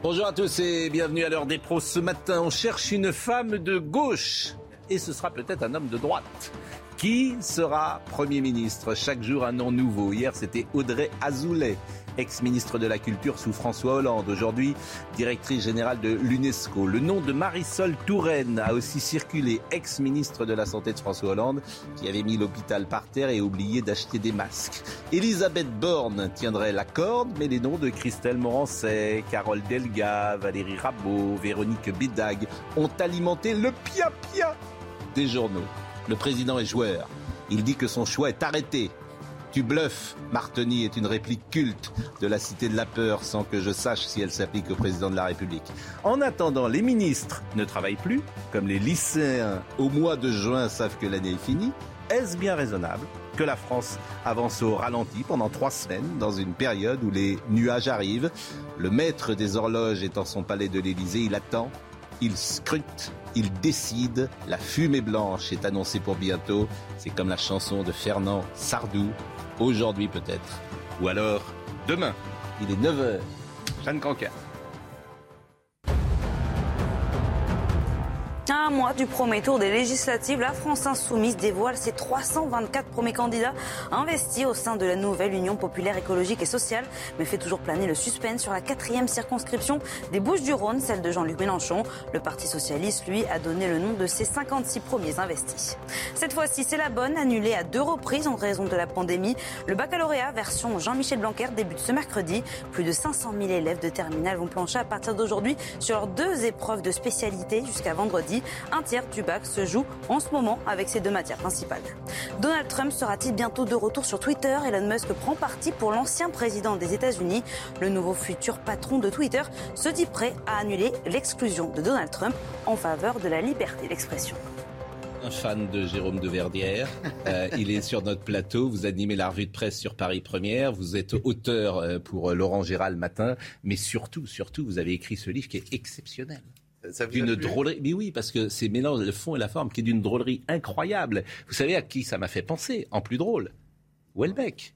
Bonjour à tous et bienvenue à l'heure des pros. Ce matin, on cherche une femme de gauche. Et ce sera peut-être un homme de droite. Qui sera Premier ministre? Chaque jour un nom nouveau. Hier, c'était Audrey Azoulay ex-ministre de la Culture sous François Hollande, aujourd'hui directrice générale de l'UNESCO. Le nom de Marisol Touraine a aussi circulé, ex-ministre de la Santé de François Hollande, qui avait mis l'hôpital par terre et oublié d'acheter des masques. Elisabeth Borne tiendrait la corde, mais les noms de Christelle Morancet, Carole Delga, Valérie Rabault, Véronique Bédag ont alimenté le pia-pia des journaux. Le président est joueur. Il dit que son choix est arrêté. Tu bluffes, Martoni est une réplique culte de la cité de la peur sans que je sache si elle s'applique au président de la République. En attendant, les ministres ne travaillent plus, comme les lycéens au mois de juin savent que l'année est finie. Est-ce bien raisonnable que la France avance au ralenti pendant trois semaines dans une période où les nuages arrivent Le maître des horloges est en son palais de l'Élysée, il attend, il scrute, il décide. La fumée blanche est annoncée pour bientôt. C'est comme la chanson de Fernand Sardou. Aujourd'hui peut-être. Ou alors demain. Il est 9h. Jeanne Canca. Un mois du premier tour des législatives, la France insoumise dévoile ses 324 premiers candidats investis au sein de la nouvelle Union populaire écologique et sociale, mais fait toujours planer le suspense sur la quatrième circonscription des Bouches-du-Rhône, celle de Jean-Luc Mélenchon. Le Parti socialiste, lui, a donné le nom de ses 56 premiers investis. Cette fois-ci, c'est la bonne, annulée à deux reprises en raison de la pandémie. Le baccalauréat version Jean-Michel Blanquer débute ce mercredi. Plus de 500 000 élèves de terminale vont plancher à partir d'aujourd'hui sur leurs deux épreuves de spécialité jusqu'à vendredi. Un tiers du bac se joue en ce moment avec ces deux matières principales. Donald Trump sera-t-il bientôt de retour sur Twitter? Elon Musk prend parti pour l'ancien président des États-Unis. Le nouveau futur patron de Twitter se dit prêt à annuler l'exclusion de Donald Trump en faveur de la liberté d'expression un fan de Jérôme de Verdière. Euh, il est sur notre plateau. Vous animez la revue de presse sur Paris Première. Vous êtes auteur euh, pour Laurent Gérald Matin. Mais surtout, surtout, vous avez écrit ce livre qui est exceptionnel d'une drôlerie. Mais oui, parce que c'est mélange le fond et la forme qui est d'une drôlerie incroyable. Vous savez à qui ça m'a fait penser, en plus drôle? Welbeck.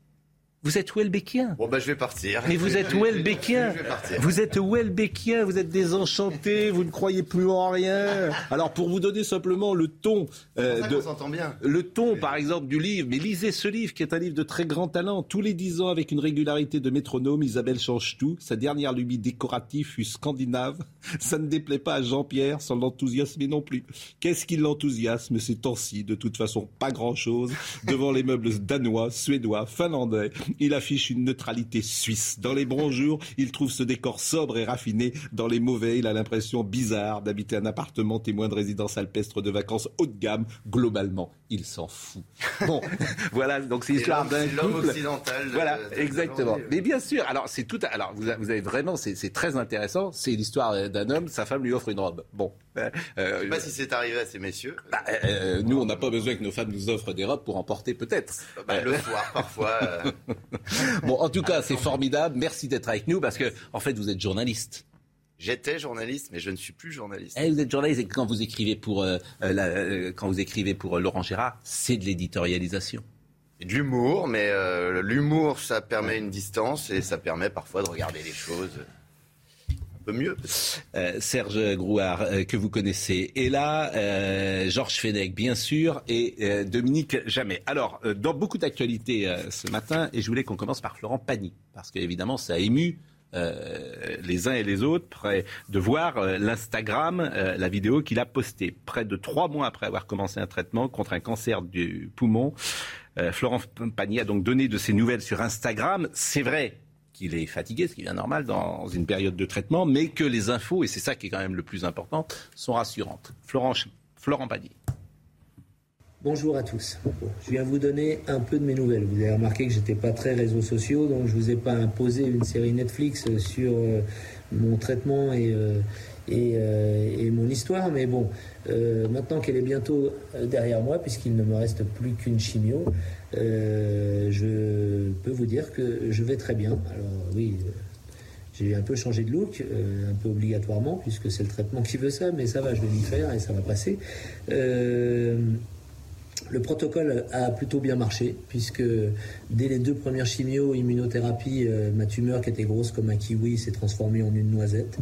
Vous êtes Welbeckien. Bon, ben, je vais partir. Mais vous êtes Welbeckien. Vous êtes Welbeckien, vous êtes désenchanté, vous ne croyez plus en rien. Alors, pour vous donner simplement le ton. Euh, de, bien. Le ton, par exemple, du livre. Mais lisez ce livre, qui est un livre de très grand talent. Tous les dix ans, avec une régularité de métronome, Isabelle change tout. Sa dernière lubie décorative fut scandinave. Ça ne déplaît pas à Jean-Pierre, sans l'enthousiasme non plus. Qu'est-ce qui l'enthousiasme ces temps-ci? De toute façon, pas grand-chose. Devant les meubles danois, suédois, finlandais il affiche une neutralité suisse. Dans les bons jours, il trouve ce décor sobre et raffiné. Dans les mauvais, il a l'impression bizarre d'habiter un appartement témoin de résidence alpestre de vacances haut de gamme. Globalement, il s'en fout. Bon, voilà, donc c'est l'histoire d'un couple. occidental. Voilà, exactement. Mais bien sûr, alors c'est tout. Alors vous, avez vraiment, c'est très intéressant. C'est l'histoire d'un homme, sa femme lui offre une robe. Bon. Euh, je ne sais pas si c'est arrivé à ces messieurs. Bah, euh, euh, nous, on n'a pas besoin que nos femmes nous offrent des robes pour en porter peut-être. Bah, le soir, parfois. bon, en tout cas, c'est formidable. Merci d'être avec nous parce que, en fait, vous êtes journaliste. J'étais journaliste, mais je ne suis plus journaliste. Eh, vous êtes journaliste et quand vous écrivez pour, quand vous écrivez pour Laurent Gérard, c'est de l'éditorialisation. De l'humour, mais l'humour, ça permet une distance et ça permet parfois de regarder les choses peu mieux. Euh, Serge Grouard, euh, que vous connaissez, est là. Euh, Georges Fenech, bien sûr. Et Dominique Jamais. Alors, dans beaucoup d'actualités ce matin, et je voulais qu'on commence par Florent Pagny, parce qu'évidemment, ça a ému les uns et les autres, près de voir l'Instagram, la vidéo qu'il a postée. Près de trois mois après avoir commencé un traitement contre un cancer du poumon, Florent Pagny a donc donné de ses nouvelles sur Instagram. C'est vrai, qu'il est fatigué, ce qui est normal dans une période de traitement, mais que les infos, et c'est ça qui est quand même le plus important, sont rassurantes. Florent, Florent Pagny. Bonjour à tous. je viens vous donner un peu de mes nouvelles. Vous avez remarqué que j'étais pas très réseaux sociaux, donc je vous ai pas imposé une série Netflix sur euh, mon traitement et, euh, euh, et, mon histoire. Mais bon, maintenant qu'elle est bientôt derrière moi, puisqu'il ne me reste plus qu'une chimio, je peux vous dire que je vais très bien. Alors oui. J'ai un peu changé de look, un peu obligatoirement, puisque c'est le traitement qui veut ça, mais ça va, je vais m'y faire et ça va passer. Le protocole a plutôt bien marché, puisque dès les deux premières chimios, immunothérapie, euh, ma tumeur qui était grosse comme un kiwi s'est transformée en une noisette.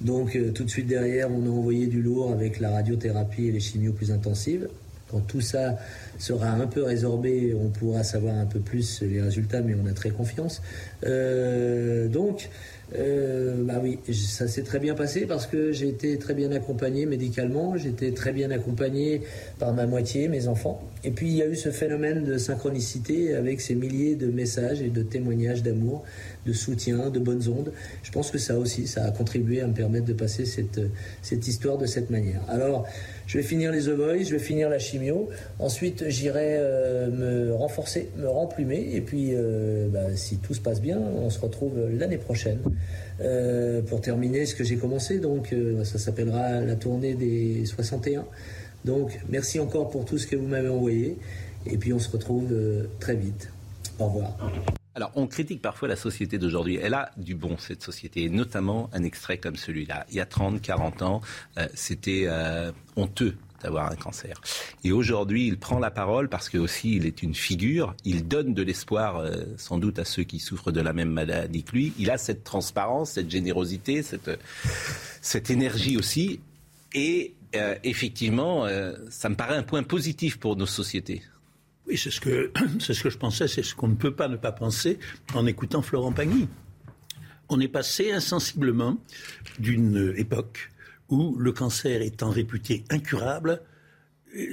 Donc euh, tout de suite derrière, on a envoyé du lourd avec la radiothérapie et les chimios plus intensives. Quand tout ça sera un peu résorbé, on pourra savoir un peu plus les résultats, mais on a très confiance. Euh, donc, euh, bah oui, ça s'est très bien passé parce que j'ai été très bien accompagné médicalement, j'étais très bien accompagné par ma moitié, mes enfants. Et puis il y a eu ce phénomène de synchronicité avec ces milliers de messages et de témoignages d'amour, de soutien, de bonnes ondes. Je pense que ça aussi, ça a contribué à me permettre de passer cette, cette histoire de cette manière. Alors, je vais finir les The je vais finir la chimio. Ensuite, j'irai euh, me renforcer, me remplumer. Et puis, euh, bah, si tout se passe bien, on se retrouve l'année prochaine euh, pour terminer ce que j'ai commencé. Donc, ça s'appellera la tournée des 61. Donc, merci encore pour tout ce que vous m'avez envoyé. Et puis, on se retrouve très vite. Au revoir. Alors, on critique parfois la société d'aujourd'hui. Elle a du bon, cette société, notamment un extrait comme celui-là. Il y a 30, 40 ans, euh, c'était euh, honteux d'avoir un cancer. Et aujourd'hui, il prend la parole parce que aussi il est une figure, il donne de l'espoir euh, sans doute à ceux qui souffrent de la même maladie que lui. Il a cette transparence, cette générosité, cette, cette énergie aussi. Et effectivement, ça me paraît un point positif pour nos sociétés. Oui, c'est ce que c'est ce que je pensais, c'est ce qu'on ne peut pas ne pas penser en écoutant Florent Pagny. On est passé insensiblement d'une époque où le cancer étant réputé incurable,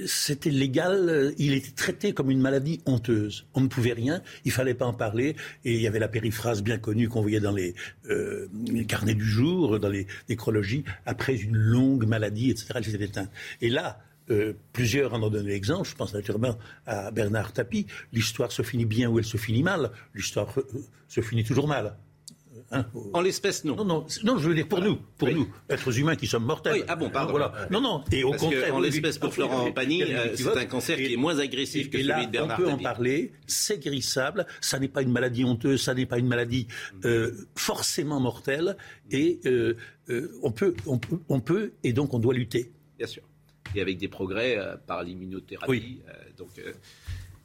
c'était légal, il était traité comme une maladie honteuse. On ne pouvait rien, il fallait pas en parler, et il y avait la périphrase bien connue qu'on voyait dans les, euh, carnets du jour, dans les nécrologies, après une longue maladie, etc., elle s'était éteinte. Et là, euh, plusieurs en ont donné l'exemple. Je pense naturellement à Bernard Tapie. L'histoire se finit bien ou elle se finit mal. L'histoire euh, se finit toujours mal. Hein, en l'espèce, non. non. Non, je veux dire pour nous, pour nous, êtres humains qui sommes mortels. Oui, ah bon, pardon. Voilà. Non, non, et au contraire. en l'espèce, pour Florent Pagny, euh, c'est un cancer qui est moins agressif que celui de Bernard On peut en parler, c'est guérissable, ça n'est pas une maladie honteuse, ça n'est pas une maladie forcément mortelle, et on, peut, on, peut, on peut, et donc on doit lutter. Bien sûr et avec des progrès euh, par l'immunothérapie. Euh, donc, euh,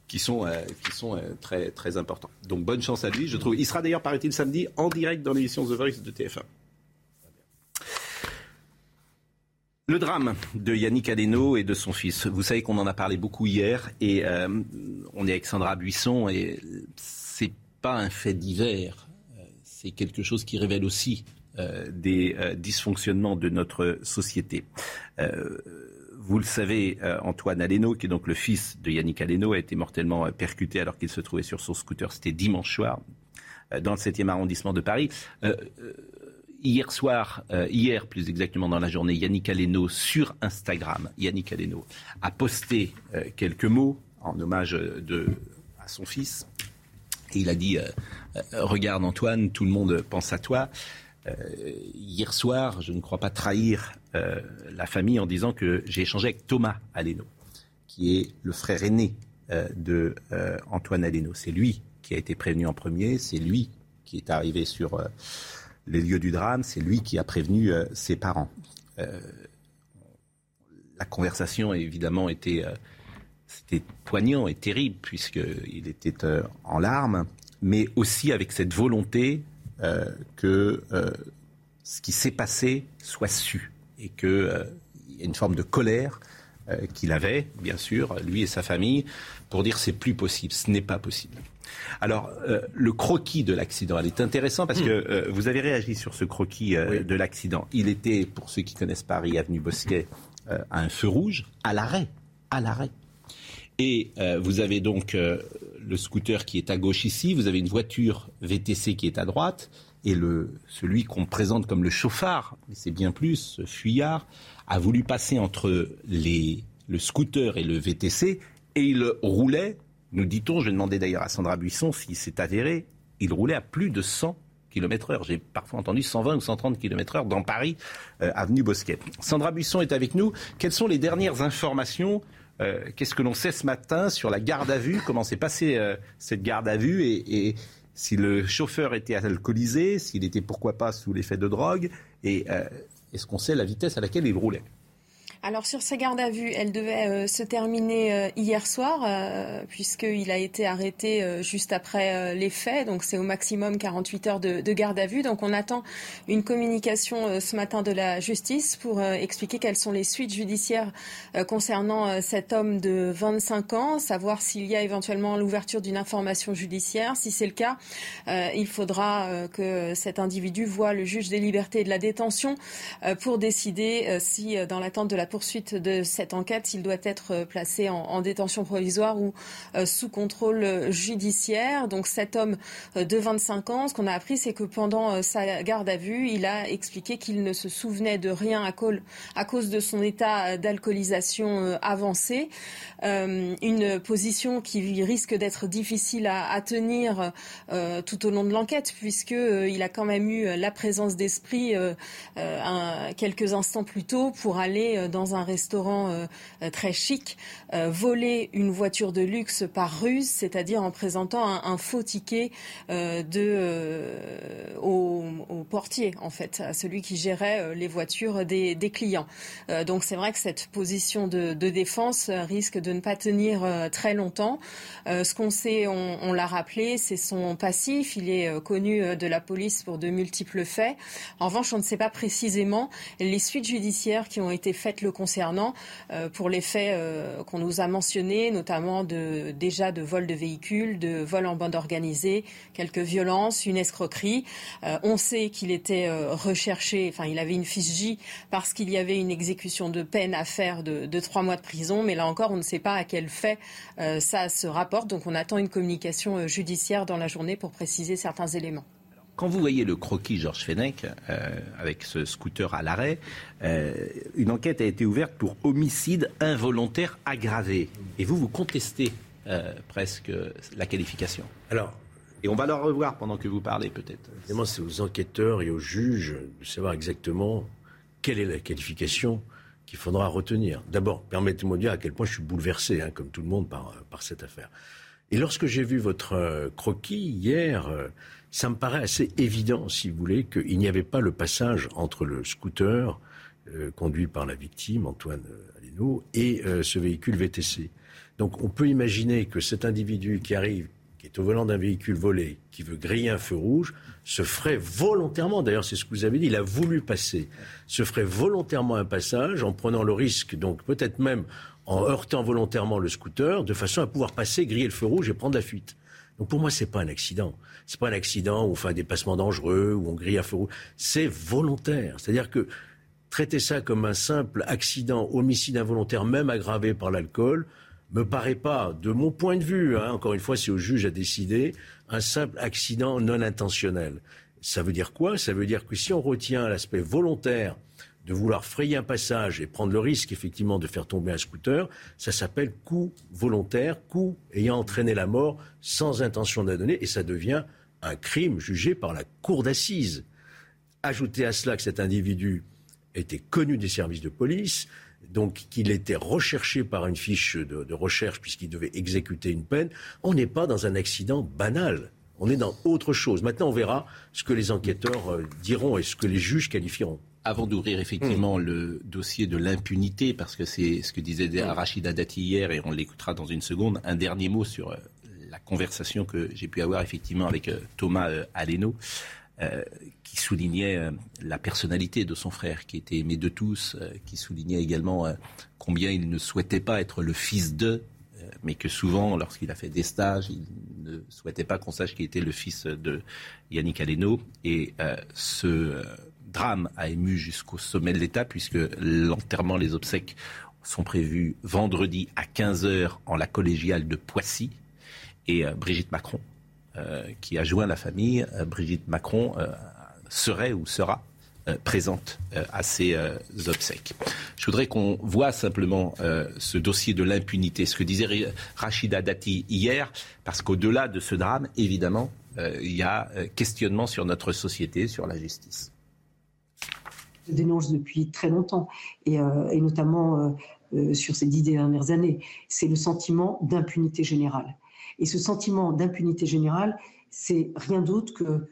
qui sont, qui sont très, très importants. Donc bonne chance à lui, je trouve. Il sera d'ailleurs, paraît-il, samedi en direct dans l'émission The Voice de TF1. Le drame de Yannick Aleno et de son fils. Vous savez qu'on en a parlé beaucoup hier et on est avec Sandra Buisson et c'est pas un fait divers. C'est quelque chose qui révèle aussi des dysfonctionnements de notre société. Vous le savez, euh, Antoine Aleno, qui est donc le fils de Yannick Aleno, a été mortellement euh, percuté alors qu'il se trouvait sur son scooter. C'était dimanche soir, euh, dans le 7e arrondissement de Paris. hier soir, hier plus exactement dans la journée, Yannick Aleno sur Instagram, Yannick Aleno a posté quelques mots en hommage à son fils. Il a dit Regarde Antoine, tout le monde pense à toi. Hier soir, je ne crois pas trahir euh, la famille en disant que j'ai échangé avec Thomas Aleno, qui est le frère aîné euh, de euh, Antoine Aleno. C'est lui qui a été prévenu en premier, c'est lui qui est arrivé sur les lieux du drame, c'est lui qui a prévenu ses parents. la conversation évidemment était c'était poignant et terrible puisqu'il était en larmes, mais aussi avec cette volonté que ce qui s'est passé soit su et qu'il euh, y a une forme de colère euh, qu'il avait, bien sûr, lui et sa famille, pour dire c'est plus possible, ce n'est pas possible. Alors, euh, le croquis de l'accident, elle est intéressant parce que vous avez réagi sur ce croquis de l'accident. Il était, pour ceux qui connaissent Paris, avenue Bosquet, à un feu rouge, à l'arrêt, à l'arrêt. Et vous avez donc le scooter qui est à gauche ici, vous avez une voiture VTC qui est à droite, et le, celui qu'on présente comme le chauffard, mais c'est bien plus, fuyard, a voulu passer entre les, le scooter et le VTC Et il roulait, nous dit-on, je demandais d'ailleurs à Sandra Buisson si c'est avéré, il roulait à plus de 100 km heure. J'ai parfois entendu 120 ou 130 km heure dans Paris, euh, avenue Bosquet. Sandra Buisson est avec nous. Quelles sont les dernières informations euh, Qu'est-ce que l'on sait ce matin sur la garde à vue? Comment s'est passée euh, cette garde à vue? Et, si le chauffeur était alcoolisé, s'il était pourquoi pas sous l'effet de drogue, et est-ce qu'on sait la vitesse à laquelle il roulait? Alors sur sa garde à vue, elle devait euh, se terminer euh, hier soir, euh, puisqu'il a été arrêté juste après les faits. Donc c'est au maximum 48 heures de, de, garde à vue. Donc on attend une communication ce matin de la justice pour expliquer quelles sont les suites judiciaires concernant cet homme de 25 ans, savoir s'il y a éventuellement l'ouverture d'une information judiciaire. Si c'est le cas, il faudra que cet individu voit le juge des libertés et de la détention pour décider si, dans l'attente de la poursuite de cette enquête, il doit être euh, placé en, détention provisoire ou euh, sous contrôle judiciaire. Donc cet homme euh, de 25 ans, ce qu'on a appris, c'est que pendant sa garde à vue, il a expliqué qu'il ne se souvenait de rien à, cause de son état d'alcoolisation avancé. une position qui risque d'être difficile à, tenir tout au long de l'enquête, puisqu'il a quand même eu la présence d'esprit quelques instants plus tôt pour aller dans dans un restaurant euh, euh, très chic, euh, voler une voiture de luxe par ruse, c'est-à-dire en présentant un, faux ticket au, portier, en fait, à celui qui gérait les voitures des, clients. donc c'est vrai que cette position de, défense risque de ne pas tenir très longtemps. ce qu'on sait, on, on l'a rappelé, c'est son passif. Il est connu de la police pour de multiples faits. En revanche, on ne sait pas précisément les suites judiciaires qui ont été faites le concernant euh, pour les faits euh, qu'on nous a mentionnés, notamment déjà de vol de véhicules, de vol en bande organisée, quelques violences, une escroquerie. Euh, on sait qu'il était recherché, enfin il avait une fiche parce qu'il y avait une exécution de peine à faire de, de trois mois de prison, mais là encore on ne sait pas à quel fait ça se rapporte, donc on attend une communication judiciaire dans la journée pour préciser certains éléments. Quand vous voyez le croquis Georges Fenech euh, avec ce scooter à l'arrêt, euh, une enquête a été ouverte pour homicide involontaire aggravé. Et vous, vous contestez euh, presque la qualification. Alors, et on va le revoir pendant que vous parlez, peut-être. Évidemment, c'est aux enquêteurs et aux juges de savoir exactement quelle est la qualification qu'il faudra retenir. D'abord, permettez-moi de dire à quel point je suis bouleversé, hein, comme tout le monde, par, par cette affaire. Et lorsque j'ai vu votre croquis hier, ça me paraît assez évident, si vous voulez, qu'il n'y avait pas le passage entre le scooter euh, conduit par la victime, Antoine euh, Aleno, et euh, ce véhicule VTC. Donc on peut imaginer que cet individu qui arrive, qui est au volant d'un véhicule volé, qui veut griller un feu rouge, se ferait volontairement, d'ailleurs c'est ce que vous avez dit, il a voulu passer, se ferait volontairement un passage en prenant le risque, donc peut-être même en heurtant volontairement le scooter, de façon à pouvoir passer, griller le feu rouge et prendre la fuite. Donc pour moi, c'est pas un accident. C'est pas un accident où on fait un dépassement dangereux, où on grille à feu rouge. C'est volontaire. C'est-à-dire que traiter ça comme un simple accident, homicide involontaire, même aggravé par l'alcool, me paraît pas, de mon point de vue, hein, encore une fois, c'est au juge à décider, un simple accident non intentionnel. Ça veut dire quoi? Ça veut dire que si on retient l'aspect volontaire de vouloir frayer un passage et prendre le risque effectivement de faire tomber un scooter, ça s'appelle coup volontaire, coup ayant entraîné la mort sans intention de la donner, et ça devient un crime jugé par la cour d'assises. Ajoutez à cela que cet individu était connu des services de police, donc qu'il était recherché par une fiche de, recherche puisqu'il devait exécuter une peine, on n'est pas dans un accident banal. On est dans autre chose. Maintenant, on verra ce que les enquêteurs euh, diront et ce que les juges qualifieront avant d'ouvrir effectivement hmm. le dossier de l'impunité, parce que c'est ce que disait hmm. Rachida Dati hier, et on l'écoutera dans une seconde, un dernier mot sur euh, la conversation que j'ai pu avoir effectivement avec euh, Thomas euh, Aleno, qui soulignait la personnalité de son frère, qui était aimé de tous, qui soulignait également combien il ne souhaitait pas être le fils d'eux, mais que souvent, lorsqu'il a fait des stages, il ne souhaitait pas qu'on sache qu'il était le fils de Yannick Aleno. Et ce drame a ému jusqu'au sommet de l'État, puisque l'enterrement, les obsèques sont prévus vendredi à 15h en la collégiale de Poissy. Et euh, Brigitte Macron, euh, qui a joint la famille, euh, Brigitte Macron serait ou sera présente à ces obsèques. Je voudrais qu'on voit simplement ce dossier de l'impunité, ce que disait Rachida Dati hier, parce qu'au-delà de ce drame, évidemment, il y a questionnement sur notre société, sur la justice. Dénonce depuis très longtemps, et, et notamment sur ces dix dernières années. C'est le sentiment d'impunité générale. Et ce sentiment d'impunité générale, c'est rien d'autre que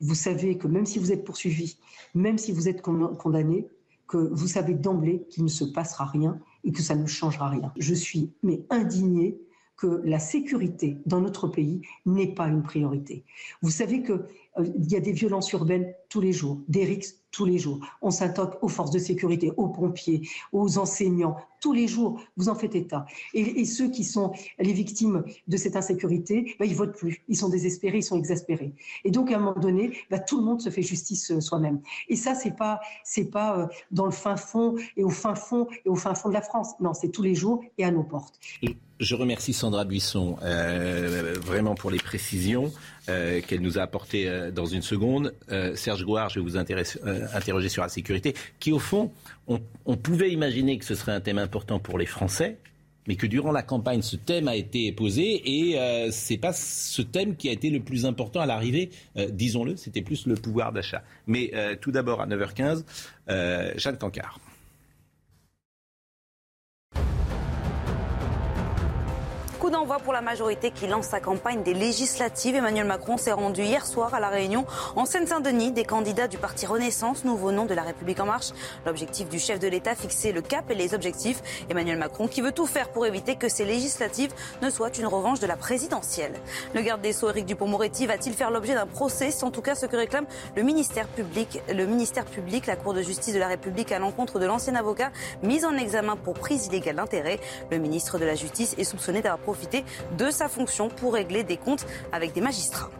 vous savez que même si vous êtes poursuivi, même si vous êtes condamné, que vous savez d'emblée qu'il ne se passera rien et que ça ne changera rien. Je suis mais indignée que la sécurité dans notre pays n'est pas une priorité. Vous savez qu'il euh, y a des violences urbaines tous les jours, des rixes tous les jours. On s'attaque aux forces de sécurité, aux pompiers, aux enseignants, tous les jours. Vous en faites état. Et, ceux qui sont les victimes de cette insécurité, bah, ils votent plus. Ils sont désespérés, ils sont exaspérés. Et donc, à un moment donné, bah, tout le monde se fait justice euh, soi-même. Et ça, c'est pas, c'est pas euh, dans le fin fond et au fin fond et au fin fond de la France. Non, c'est tous les jours et à nos portes. Je remercie Sandra Buisson euh, vraiment pour les précisions euh, qu'elle nous a apportées euh, dans une seconde. Serge Gouard, je vais vous interroger sur la sécurité, qui au fond, on, pouvait imaginer que ce serait un thème important pour les Français, mais que durant la campagne, ce thème a été posé et euh, c'est pas ce thème qui a été le plus important à l'arrivée, disons-le, c'était plus le pouvoir d'achat. Mais tout d'abord à 9h15, Jeanne Cancard. Coup d'envoi pour la majorité qui lance sa campagne des législatives. Emmanuel Macron s'est rendu hier soir à La Réunion, en Seine-Saint-Denis, des candidats du parti Renaissance, nouveau nom de la République en marche. L'objectif du chef de l'État, fixer le cap et les objectifs. Emmanuel Macron qui veut tout faire pour éviter que ces législatives ne soient une revanche de la présidentielle. Le garde des Sceaux, Éric Dupont-Moretti, va-t-il faire l'objet d'un procès? C'est en tout cas ce que réclame le ministère public. Le ministère public, la Cour de justice de la République à l'encontre de l'ancien avocat mis en examen pour prise illégale d'intérêt. Le ministre de la Justice est soupçonné d'avoir profité de sa fonction pour régler des comptes avec des magistrats.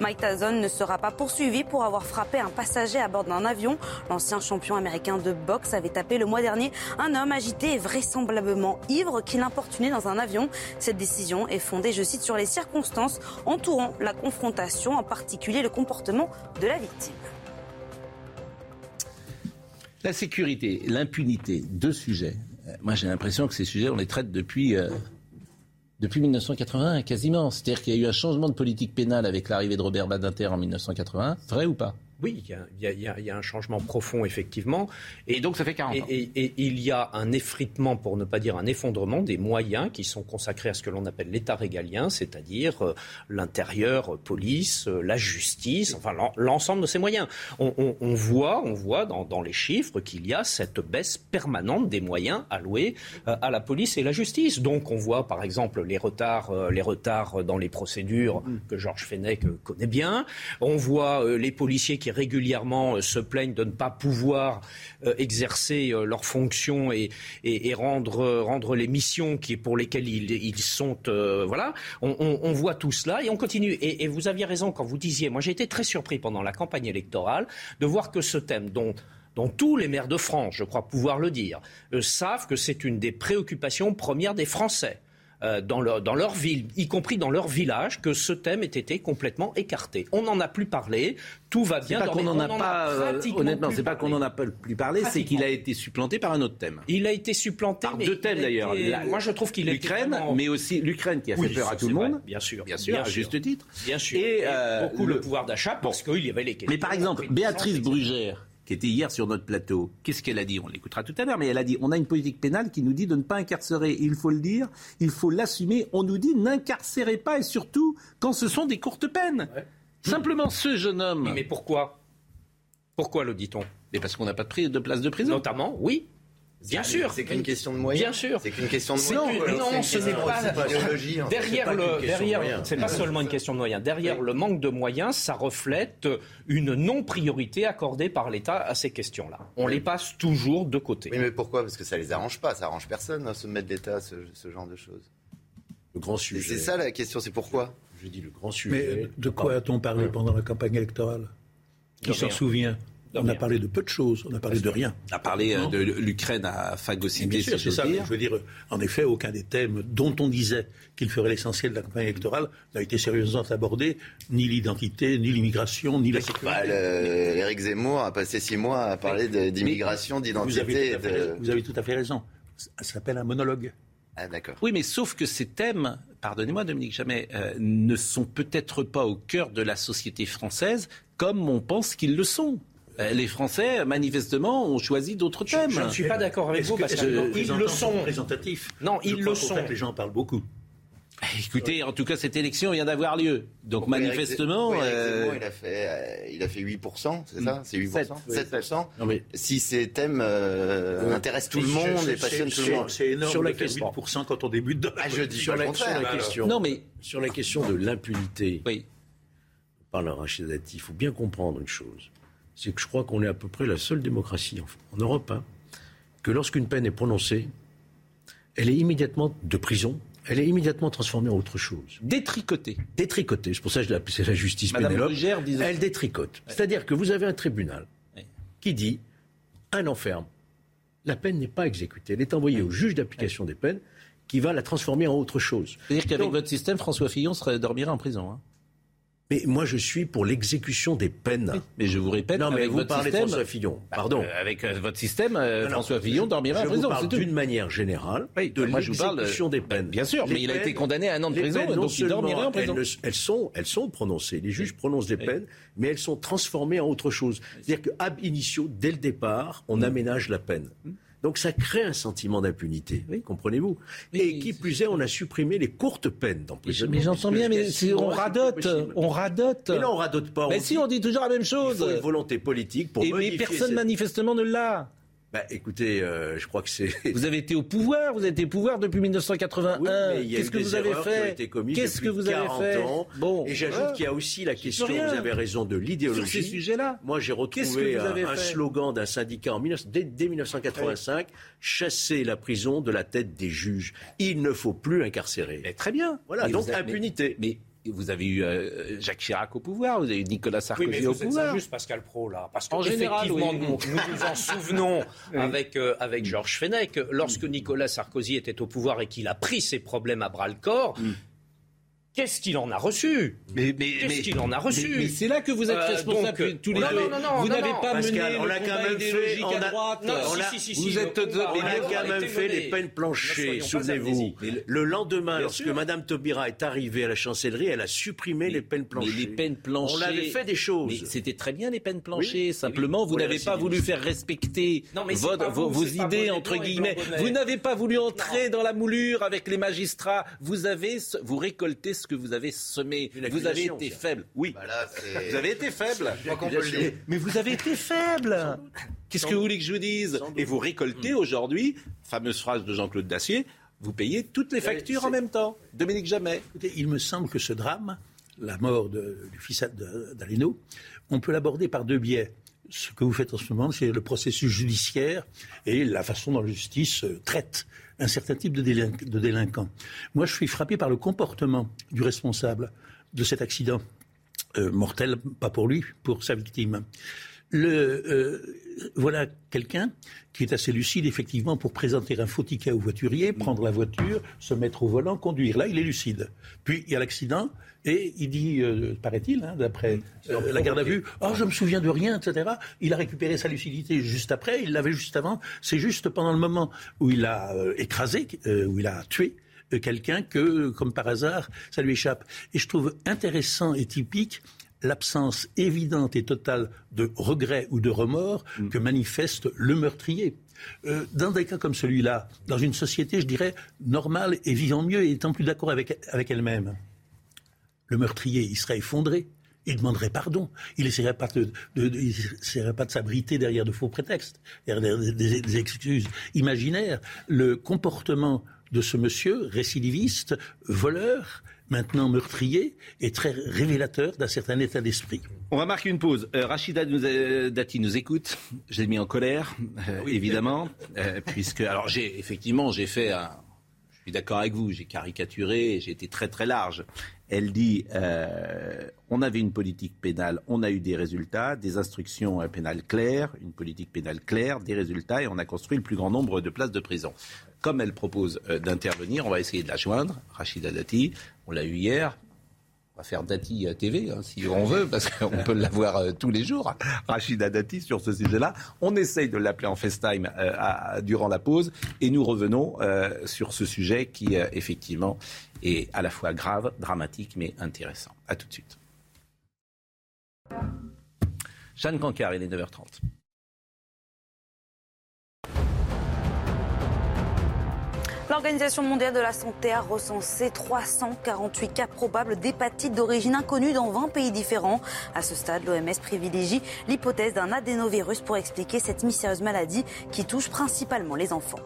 Mike Tyson ne sera pas poursuivi pour avoir frappé un passager à bord d'un avion. L'ancien champion américain de boxe avait tapé le mois dernier un homme agité et vraisemblablement ivre qui l'importunait dans un avion. Cette décision est fondée, je cite, sur les circonstances entourant la confrontation, en particulier le comportement de la victime. La sécurité, l'impunité, deux sujets. Euh, moi, j'ai l'impression que ces sujets, on les traite depuis euh, depuis 1981, quasiment. C'est-à-dire qu'il y a eu un changement de politique pénale avec l'arrivée de Robert Badinter en 1981. Vrai ou pas? Oui, il y, a, un changement profond, effectivement. Et, donc ça fait 40 ans. Et, il y a un effritement, pour ne pas dire un effondrement, des moyens qui sont consacrés à ce que l'on appelle l'État régalien, c'est-à-dire euh, l'intérieur, euh, police, euh, la justice, enfin l'ensemble de ces moyens. On, voit, on voit dans, les chiffres qu'il y a cette baisse permanente des moyens alloués à la police et la justice. Donc on voit par exemple les retards, les retards dans les procédures mm. que Georges Fenech connaît bien. On voit les policiers qui régulièrement euh, se plaignent de ne pas pouvoir euh, exercer euh, leurs fonctions et, rendre, les missions qui, pour lesquelles ils, sont. voilà, on, voit tout cela et on continue. Et, vous aviez raison quand vous disiez, moi j'ai été très surpris pendant la campagne électorale de voir que ce thème dont dont tous les maires de France, je crois pouvoir le dire, savent que c'est une des préoccupations premières des Français. Euh, dans, leur, dans leur ville, y compris dans leur village, que ce thème ait été complètement écarté. On n'en a plus parlé, tout va bien. Pas qu'on n'en a pas, euh, honnêtement, c'est pas qu'on n'en a pas plus parlé, c'est qu'il a été supplanté par un autre thème. Il a été supplanté par deux thèmes d'ailleurs. Moi, je trouve qu'il est l'Ukraine, mais aussi l'Ukraine qui a fait peur à tout le monde, bien sûr, bien sûr, à juste titre. Bien sûr. Et, euh, beaucoup le, pouvoir d'achat parce qu'il y avait les questions. Mais par exemple, Béatrice Brugère qui était hier sur notre plateau, qu'est-ce qu'elle a dit? On l'écoutera tout à l'heure, mais elle a dit on a une politique pénale qui nous dit de ne pas incarcérer. Il faut le dire, il faut l'assumer. On nous dit n'incarcérez pas et surtout quand ce sont des courtes peines. Simplement ce jeune homme. Mais pourquoi? Pourquoi le dit-on? Mais parce qu'on n'a pas de, de place de prison. Notamment, oui. Bien sûr. C'est qu'une question de moyens. Bien sûr. C'est qu'une question de moyens. Non, ce n'est pas. Derrière le, derrière, c'est pas seulement une question de moyens. Derrière le manque de moyens, ça reflète une non-priorité accordée par l'État à ces questions-là. On les passe toujours de côté. Oui, mais pourquoi? Parce que ça les arrange pas. Ça arrange personne, hein, mettre d'État, ce, ce genre de choses. Le grand sujet. C'est ça la question, c'est pourquoi? Je dis le grand sujet. Mais de quoi a-t-on parlé pendant la campagne électorale? Qui s'en souvient? On a parlé de peu de choses, on a parlé de rien. On a parlé euh, de l'Ukraine à phagocyté, Bien sûr, c'est ça. Je veux dire, en effet, aucun des thèmes dont on disait qu'il ferait l'essentiel de la campagne électorale n'a été sérieusement abordé, ni l'identité, ni l'immigration, ni la sécurité. Bah, le- Éric Zemmour a passé six mois à parler d'immigration, d'identité. de- vous avez tout à fait raison. Ça s'appelle un monologue. Ah, d'accord. Oui, mais sauf que ces thèmes, pardonnez-moi Dominique Jamais, euh, ne sont peut-être pas au cœur de la société française comme on pense qu'ils le sont. Euh, Les Français, manifestement, ont choisi d'autres thèmes. Je ne suis pas d'accord avec vous parce qu'ils le représentants sont. représentatifs Non, ils le sont. les gens parlent beaucoup. Écoutez, en tout cas, cette élection vient d'avoir lieu. Donc, Pourquoi manifestement, euh, Zemmour, il a fait, euh, il a fait 8%, c'est ça C'est 8%, Sept. 7%. Non, mais Si ces thèmes euh, intéressent tout le monde et passionnent tout le monde. C'est énorme Sur la de question. 8% quand on débute la Ah, je dis sur pas la, le sur contraire. la question, Non, mais- sur la question de l'impunité oui. par le Rachid Dati, il faut bien comprendre une chose. C'est que je crois qu'on est à peu près la seule démocratie en, en Europe, hein, que lorsqu'une peine est prononcée, elle est immédiatement de prison, elle est immédiatement transformée en autre chose. détricoté. Détricotée, c'est pour ça que je l'ai appelée- c'est la justice Madame Elle détricote. C'est-à-dire que vous avez un tribunal qui dit un enferme. La peine n'est pas exécutée. Elle est envoyée au juge d'application des peines qui va la transformer en autre chose. C'est-à-dire qu'avec votre système, François Fillon serait, dormirait en prison. hein. Mais moi, je suis pour l'exécution des peines. Mais je vous répète, Non, mais avec vous votre parlez de système, François Fillon. Bah, Pardon. euh, avec euh, votre système, euh, Non, François Fillon je- dormirait je en prison. vous parle d'une manière générale Oui, de je l'exécution des peines. bien sûr, Les mais il a été condamné à un an de prison, peines, donc il seulement en prison. Elles, elles sont, elles sont prononcées. Les juges prononcent des peines, mais elles sont transformées en autre chose. C'est-à-dire que ab initio, dès le départ, on aménage la peine. Donc ça crée un sentiment d'impunité, comprenez-vous Et qui plus est, on a supprimé les courtes peines d'emprisonnement. Mais j'entends bien, mais on radote, on radote. Mais non, on radote pas. Mais si, on dit toujours la même il chose. faut une volonté politique pour Et, mais personne manifestement ne l'a. Bah, écoutez, euh, je crois que c'est. Vous avez été au pouvoir, vous avez été au pouvoir depuis 1981. Oui, Qu'est-ce que des vous avez fait Qu'est-ce que vous avez 40 fait ans. Bon, Et j'ajoute qu'il y a aussi la question, rien. vous avez raison, de sur ces l'idéologie. sujets-là. Moi, j'ai retrouvé un, slogan d'un syndicat en 19 dès, dès 1985 chasser la prison de la tête des juges. Il ne faut plus incarcérer. Mais très bien. Voilà, Mais donc avez- impunité. Mais, mais vous avez eu euh, Jacques Chirac au pouvoir, vous avez eu Nicolas Sarkozy Oui, mais au êtes pouvoir. injuste, Pascal Pro, là. Parce que, En général, oui. nous, nous nous en souvenons avec, euh, avec Georges Fenech, lorsque Nicolas Sarkozy était au pouvoir et qu'il a pris ses problèmes à bras-le-corps. Qu'est-ce qu'il en a reçu? Mais, mais, Qu'est-ce qu'il en a reçu? mais, mais c'est là que vous êtes Euh, responsables donc, tous les non, deux. non, non, non, vous n'avez pas Pascal, mené on le quand combat même fait- à droite. On a- si, si, si, vous êtes On a quand même fait mené. les peines Ne planchées, souvenez-vous. Le lendemain, lorsque. Madame Taubira est arrivée à la chancellerie, elle a supprimé les peines planchées. Mais les peines planchées. On avait fait des choses. C'était très bien les peines planchées. Simplement, vous n'avez pas voulu faire respecter vos, idées entre guillemets. Vous n'avez pas voulu entrer dans la moulure avec les magistrats. Vous avez, vous récoltez ce que vous avez semé. Une Vous avez été ça. faible. Oui. Bah là, Vous avez été faible. Mais vous avez été faible. Qu'est-ce que vous voulez que je vous dise. Et vous récoltez aujourd'hui, fameuse phrase de Jean-Claude Dacier, vous payez toutes les factures en même temps. Dominique Jamais. Écoutez, il me semble que ce drame, la mort de- du fils d'Aleno, on peut l'aborder par deux biais. Ce que vous faites en ce moment, c'est le processus judiciaire et la façon dont la justice euh, traite un certain type de, délin- de délinquants. Moi, je suis frappé par le comportement du responsable de cet accident euh, mortel, pas pour lui, pour sa victime. Le, euh, voilà quelqu'un qui est assez lucide, effectivement, pour présenter un faux ticket au voiturier, prendre la voiture, se mettre au volant, conduire. Là, il est lucide. Puis, il y a l'accident, et il dit, euh, paraît-il, hein, d'après euh, la garde à vue, « Oh, je me souviens de rien, etc. » Il a récupéré sa lucidité juste après, il l'avait juste avant. C'est juste pendant le moment où il a euh, écrasé, euh, où il a tué, quelqu'un que, comme par hasard, ça lui échappe. Et je trouve intéressant et typique l'absence évidente et totale de regret ou de remords que manifeste le meurtrier. Euh, dans des cas comme celui-là, dans une société, je dirais, normale et vivant mieux et étant plus d'accord avec, avec elle-même, le meurtrier, il serait effondré. Il demanderait pardon. Il n'essaierait pas de, de- de- il essaierait pas de s'abriter derrière de faux prétextes, derrière des, des- des excuses imaginaires. Le comportement de ce monsieur, récidiviste, voleur, maintenant meurtrier, est très révélateur d'un certain état d'esprit. On va marquer une pause. Euh, Rachida nous, euh, Dati nous écoute. Je l'ai mis en colère, euh, évidemment, puisque alors j'ai effectivement j'ai fait un suis d'accord avec vous, j'ai caricaturé, j'ai été très très large. Elle dit on avait une politique pénale, on a eu des résultats, des instructions pénales claires, une politique pénale claire, des résultats, et on a construit le plus grand nombre de places de prison. Comme elle propose euh, d'intervenir, on va essayer de la joindre, Rachida Dati. On l'a eu hier, on va faire Dati TV hein, si on veut, parce qu'on peut l'avoir euh, tous les jours. Rachida Dati sur ce sujet-là. On essaye de l'appeler en FaceTime euh, durant la pause et nous revenons euh, sur ce sujet qui effectivement est à la fois grave, dramatique, mais intéressant. À tout de suite. Jeanne Cancard, il est 9h30. L'Organisation mondiale de la santé a recensé 348 cas probables d'hépatite d'origine inconnue dans 20 pays différents. À ce stade, l'OMS privilégie l'hypothèse d'un adénovirus pour expliquer cette mystérieuse maladie qui touche principalement les enfants.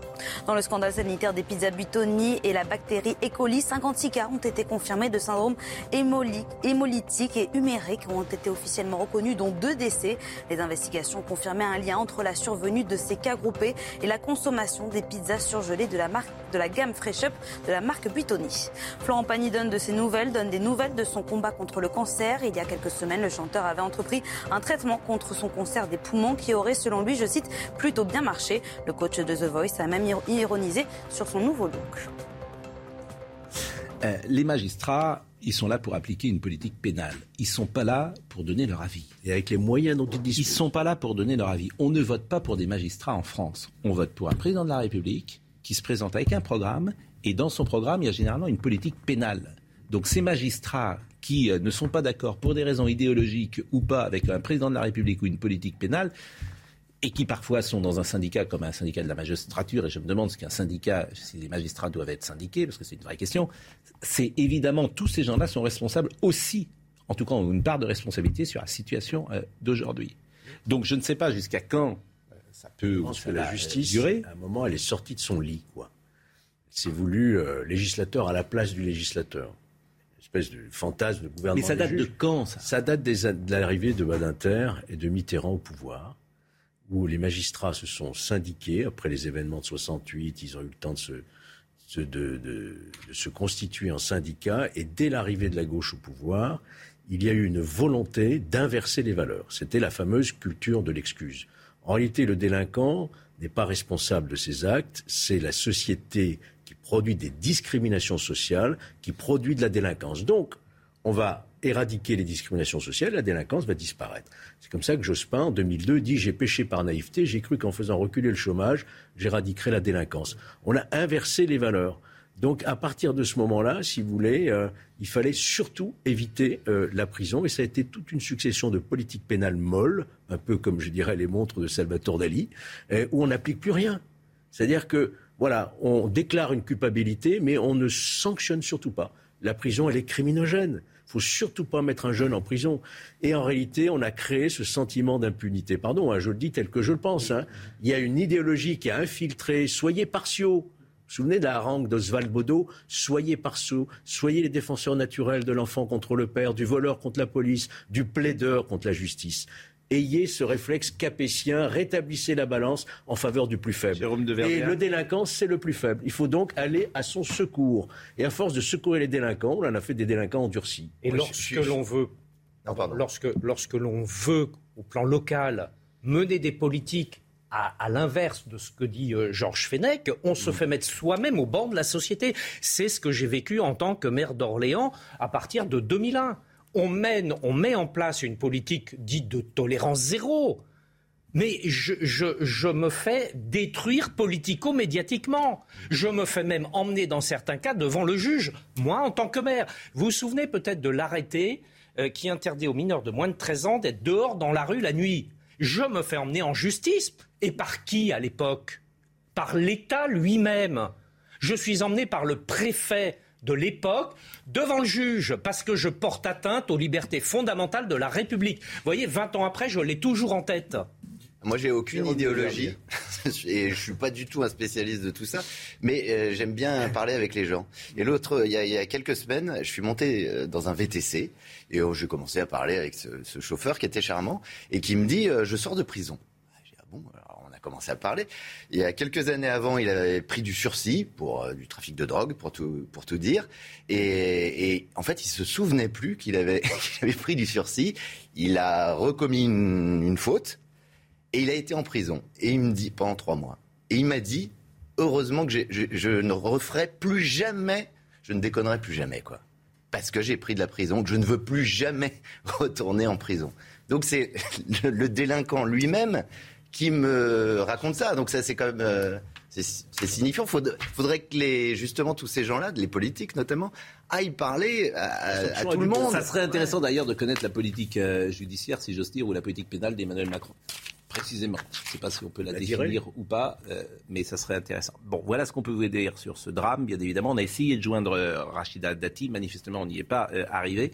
Dans le scandale sanitaire des pizzas Butoni et la bactérie E. coli, 56 cas ont été confirmés de syndrome hémolytique et humérique ont été officiellement reconnus, dont deux décès. Les investigations ont confirmé un lien entre la survenue de ces cas groupés et la consommation des pizzas surgelées de la marque de la gamme Fresh Up de la marque Buitoni. Florent Pagny donne de ses nouvelles, donne des nouvelles de son combat contre le cancer. Il y a quelques semaines, le chanteur avait entrepris un traitement contre son cancer des poumons qui aurait, selon lui, je cite, plutôt bien marché. Le coach de The Voice a même ironisé sur son nouveau look. Euh, les magistrats, ils sont là pour appliquer une politique pénale. Ils sont pas là pour donner leur avis. Et avec les moyens dont ils disposent. Ils sont pas là pour donner leur avis. On ne vote pas pour des magistrats en France. On vote pour un président de la République qui se présente avec un programme, et dans son programme, il y a généralement une politique pénale. Donc ces magistrats qui euh, ne sont pas d'accord pour des raisons idéologiques ou pas avec un président de la République ou une politique pénale, et qui parfois sont dans un syndicat comme un syndicat de la magistrature, et je me demande ce qu'un syndicat, si les magistrats doivent être syndiqués, parce que c'est une vraie question, c'est évidemment tous ces gens-là sont responsables aussi, en tout cas ont une part de responsabilité sur la situation euh, d'aujourd'hui. Donc je ne sais pas jusqu'à quand ça peut. Je la justice, durer. à un moment, elle est sortie de son lit, quoi. C'est voulu euh, législateur à la place du législateur. Une espèce de fantasme de gouvernement. Mais ça date de quand ça? Ça date de l'arrivée de Badinter et de Mitterrand au pouvoir, où les magistrats se sont syndiqués après les événements de 68. Ils ont eu le temps de se, de se constituer en syndicat. Et dès l'arrivée de la gauche au pouvoir, il y a eu une volonté d'inverser les valeurs. C'était la fameuse culture de l'excuse. En réalité, le délinquant n'est pas responsable de ses actes, c'est la société qui produit des discriminations sociales, qui produit de la délinquance. Donc, on va éradiquer les discriminations sociales, la délinquance va disparaître. C'est comme ça que Jospin, en 2002, dit J'ai péché par naïveté, j'ai cru qu'en faisant reculer le chômage, j'éradiquerai la délinquance. On a inversé les valeurs. Donc à partir de ce moment-là, si vous voulez, euh, il fallait surtout éviter euh, la prison et ça a été toute une succession de politiques pénales molles, un peu comme je dirais les montres de Salvatore Dali, euh, où on n'applique plus rien. C'est-à-dire que voilà, on déclare une culpabilité, mais on ne sanctionne surtout pas. La prison, elle est criminogène. Il faut surtout pas mettre un jeune en prison. Et en réalité, on a créé ce sentiment d'impunité. Pardon, hein, je le dis tel que je le pense. Hein. Il y a une idéologie qui a infiltré. Soyez partiaux vous vous souvenez de la harangue d'Oswald Baudot Soyez parceaux, soyez les défenseurs naturels de l'enfant contre le père, du voleur contre la police, du plaideur contre la justice ayez ce réflexe capétien, rétablissez la balance en faveur du plus faible. Et le délinquant, c'est le plus faible. Il faut donc aller à son secours. Et à force de secourir les délinquants, on en a fait des délinquants endurcis. Et lorsque l'on veut, lorsque, lorsque l'on veut, au plan local, mener des politiques à, l'inverse de ce que dit euh, Georges Fenech, on se fait mettre soi-même au banc de la société. C'est ce que j'ai vécu en tant que maire d'Orléans à partir de 2001. On, mène, on met en place une politique dite de tolérance zéro. Mais je, je, me fais détruire politico-médiatiquement. Je me fais même emmener dans certains cas devant le juge, moi en tant que maire. Vous vous souvenez peut-être de l'arrêté euh, qui interdit aux mineurs de moins de 13 ans d'être dehors dans la rue la nuit. Je me fais emmener en justice et par qui à l'époque? Par l'État lui-même. Je suis emmené par le préfet de l'époque devant le juge parce que je porte atteinte aux libertés fondamentales de la République. Vous voyez, 20 ans après, je l'ai toujours en tête. Moi, j'ai aucune idéologie et je suis pas du tout un spécialiste de tout ça, mais euh, j'aime bien parler avec les gens. Et l'autre, il, y, a quelques semaines, je suis monté euh, dans un VTC et oh, j'ai commencé à parler avec ce, chauffeur qui était charmant et qui me dit euh, Je sors de prison bon, on a commencé à parler. Il y a quelques années avant, il avait pris du sursis pour euh, du trafic de drogue, pour tout, pour tout dire. Et, en fait, il se souvenait plus qu'il avait, pris du sursis. Il a recommis une, faute et il a été en prison. Et il me dit, pendant trois mois. Et il m'a dit, heureusement que je, je ne referai plus jamais, je ne déconnerai plus jamais, quoi parce que j'ai pris de la prison, que je ne veux plus jamais retourner en prison. Donc c'est le, délinquant lui-même qui me raconte ça. Donc ça, c'est quand même euh, c'est signifiant. Il faudrait, que les, justement tous ces gens-là, les politiques notamment, aillent parler à, tout le monde. Ça serait intéressant d'ailleurs de connaître la politique euh, judiciaire, si j'ose dire, ou la politique pénale d'Emmanuel Macron. Précisément. Je ne sais pas si on peut la, définir ou pas, euh, mais ça serait intéressant. Bon, voilà ce qu'on peut vous dire sur ce drame. Bien évidemment, on a essayé de joindre Rachida Dati. Manifestement, on n'y est pas arrivé.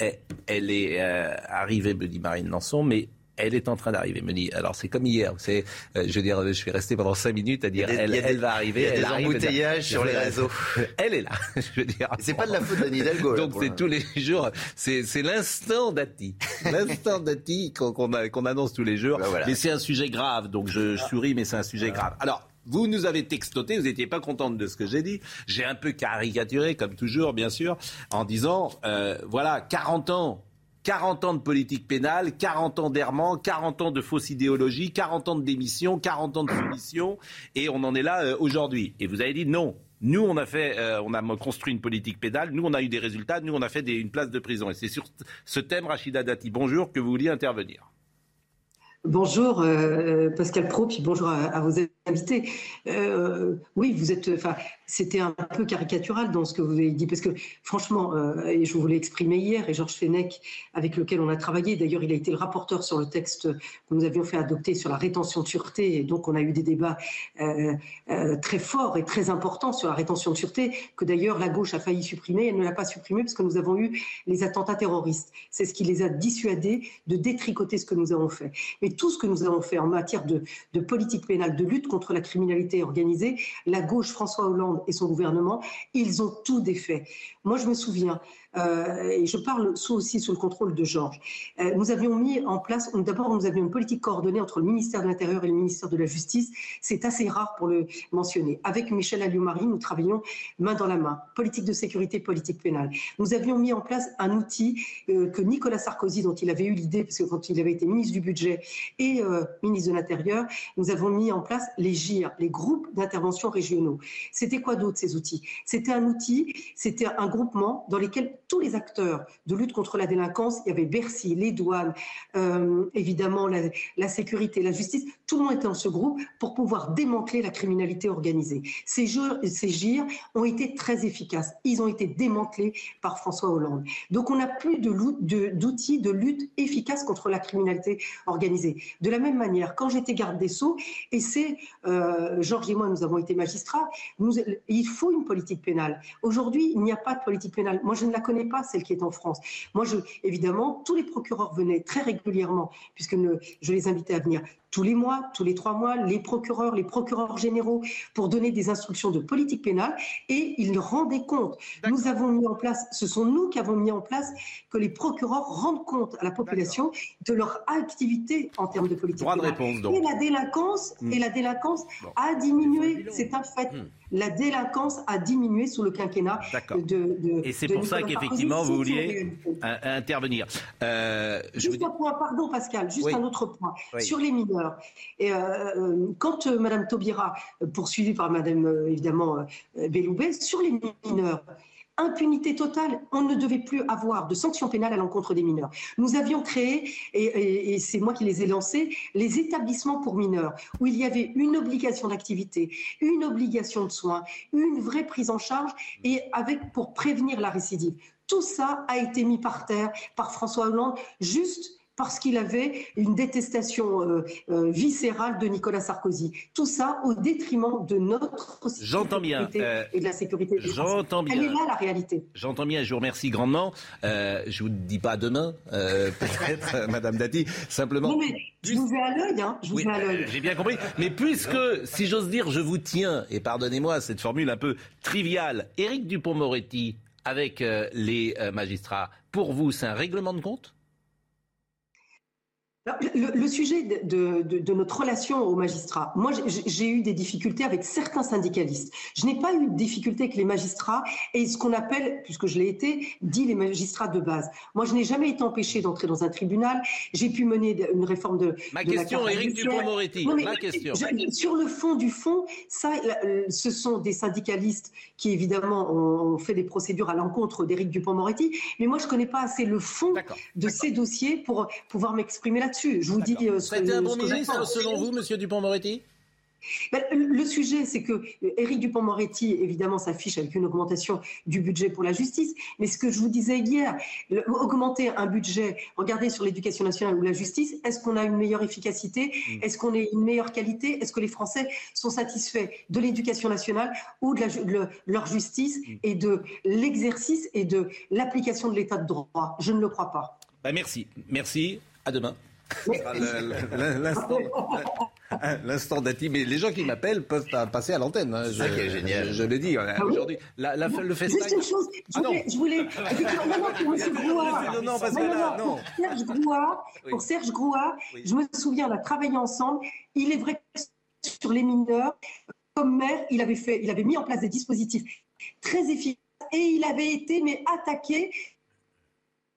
Eh, elle est arrivée, me dit Marine Lançon, mais elle est en train d'arriver, me dit. Alors c'est comme hier, c'est, euh, je veux dire, je suis resté pendant cinq minutes à dire, elle, elle, va arriver. Il y a des embouteillages sur les réseaux. Elle est là, je veux dire. C'est pas de la faute d'Anne Hidalgo. Donc c'est tous les jours, c'est, c'est l'instant d'Ati, l'instant d'Ati qu'on, qu'on, annonce tous les jours. Ben mais c'est un sujet grave, donc je, souris, mais c'est un sujet grave. Alors. Vous nous avez textoté, vous n'étiez pas contente de ce que j'ai dit. J'ai un peu caricaturé, comme toujours, bien sûr, en disant, euh, voilà, 40 ans 40 ans de politique pénale, 40 ans d'errement, 40 ans de fausse idéologie, 40 ans de démission, 40 ans de soumission, et on en est là euh, aujourd'hui. Et vous avez dit non. Nous, on a fait, euh, on a construit une politique pénale. Nous, on a eu des résultats. Nous, on a fait une place de prison. Et c'est sur ce thème, Rachida Dati, bonjour, que vous vouliez intervenir. Bonjour euh, Pascal Pro, puis bonjour à, vos invités. oui, vous êtes, enfin, c'était un peu caricatural dans ce que vous avez dit, parce que franchement, euh, et je vous l'ai exprimé hier, et Georges Fenech, avec lequel on a travaillé, d'ailleurs il a été le rapporteur sur le texte que nous avions fait adopter sur la rétention de sûreté, et donc on a eu des débats euh, euh, très forts et très importants sur la rétention de sûreté, que d'ailleurs la gauche a failli supprimer, elle ne l'a pas supprimé parce que nous avons eu les attentats terroristes. C'est ce qui les a dissuadés de détricoter ce que nous avons fait. Tout ce que nous avons fait en matière de, de politique pénale, de lutte contre la criminalité organisée, la gauche, François Hollande, et son gouvernement, ils ont tout défait. Moi, je me souviens, euh, et je parle sous aussi sous le contrôle de Georges. Euh, nous avions mis en place, d'abord nous avions une politique coordonnée entre le ministère de l'Intérieur et le ministère de la Justice. C'est assez rare pour le mentionner. Avec Michel Alliot-Marie, nous travaillions main dans la main, politique de sécurité, politique pénale. Nous avions mis en place un outil euh, que Nicolas Sarkozy, dont il avait eu l'idée, parce que quand il avait été ministre du Budget et ministre de l'Intérieur, nous avons mis en place les GIR, les groupes d'intervention régionaux. C'était quoi d'autre ces outils? C'était un outil, c'était un groupement dans lesquels tous les acteurs de lutte contre la délinquance, il y avait Bercy, les douanes, euh, évidemment la, sécurité, la justice, tout le monde était dans ce groupe pour pouvoir démanteler la criminalité organisée. Ces, jeux, ces GIR ont été très efficaces. Ils ont été démantelés par François Hollande. Donc on n'a plus d'outils de, de, lutte efficaces contre la criminalité organisée. De la même manière, quand j'étais garde des Sceaux, et c'est, euh, Georges et moi, nous avons été magistrats, il faut une politique pénale. Aujourd'hui, il n'y a pas de politique pénale. Moi, je ne la connais pas celle qui est en France. Moi, évidemment, tous les procureurs venaient très régulièrement, puisque je les invitais à venir tous les mois, tous les trois mois, les procureurs, les procureurs généraux, pour donner des instructions de politique pénale, et ils rendaient compte. Nous avons mis en place, ce sont nous qui avons mis en place que les procureurs rendent compte à la population de leur activité en termes de politique Droit pénale. De réponse, donc. Et la délinquance, et la délinquance a diminué, c'est un fait. Hmm. La délinquance a diminué sous le quinquennat de, de, Et c'est pour ça qu'effectivement vous vouliez intervenir. Euh, juste un point, pardon Pascal, juste un autre point sur les mineurs. Et euh, euh, quand euh, Madame Taubira, poursuivie par Madame évidemment Belloubet, sur les mineurs, impunité totale. On ne devait plus avoir de sanctions pénales à l'encontre des mineurs. Nous avions créé, et, c'est moi qui les ai lancés, les établissements pour mineurs, où il y avait une obligation d'activité, une obligation de soins, une vraie prise en charge, et avec pour prévenir la récidive. Tout ça a été mis par terre par François Hollande, juste parce qu'il avait une détestation euh, euh, viscérale de Nicolas Sarkozy. Tout ça au détriment de notre J'entends bien euh, et de la sécurité. J'entends bien. Elle est là la réalité. J'entends bien. Je vous remercie grandement. je vous dis pas demain, peut-être, Madame Dati. Simplement. Non mais je vous ai à l'œil, hein. Je vous ai à l'œil. J'ai bien compris. Mais puisque, si j'ose dire, je vous tiens et pardonnez-moi cette formule un peu triviale, Éric Dupont-Moretti avec les magistrats. Pour vous, c'est un règlement de compte? Le, sujet de, notre relation aux magistrats, moi j'ai eu des difficultés avec certains syndicalistes. Je n'ai pas eu de difficultés avec les magistrats et ce qu'on appelle, puisque je l'ai été, dit les magistrats de base. Moi je n'ai jamais été empêché d'entrer dans un tribunal. J'ai pu mener une réforme de. Ma question, Éric Dupond-Moretti. Ma question. sur le fond du fond, ça, ce sont des syndicalistes qui évidemment ont, fait des procédures à l'encontre d'Éric Dupond-Moretti, mais moi je ne connais pas assez le fond de ces dossiers pour pouvoir m'exprimer là je vous dis. Euh, un bon ministre, selon vous, Monsieur Dupont-Moretti? Ben, le sujet, c'est que euh, Éric Dupont-Moretti, évidemment, s'affiche avec une augmentation du budget pour la justice. Mais ce que je vous disais hier, augmenter un budget, regardez sur l'éducation nationale ou la justice, est-ce qu'on a une meilleure efficacité? Mm. Est-ce qu'on a une meilleure qualité? Est-ce que les Français sont satisfaits de l'éducation nationale ou de, leur justice mm. et de l'exercice et de l'application de l'état de droit? Je ne le crois pas. Ben, merci. Merci. À demain. L'instant d'Ati, mais les gens qui m'appellent peuvent passer à l'antenne. Hein. Je, génial. Je, l'ai dit ah aujourd'hui. La, la, le festin. Juste une chose, je voulais, ah je voulais M. Grouard. Non, non, parce que là, non. Pour Serge Grouard, pour Serge Grouard je me souviens, on a travaillé ensemble. Il est vrai que sur les mineurs, comme maire, il avait fait, il avait mis en place des dispositifs très efficaces et il avait été mais attaqué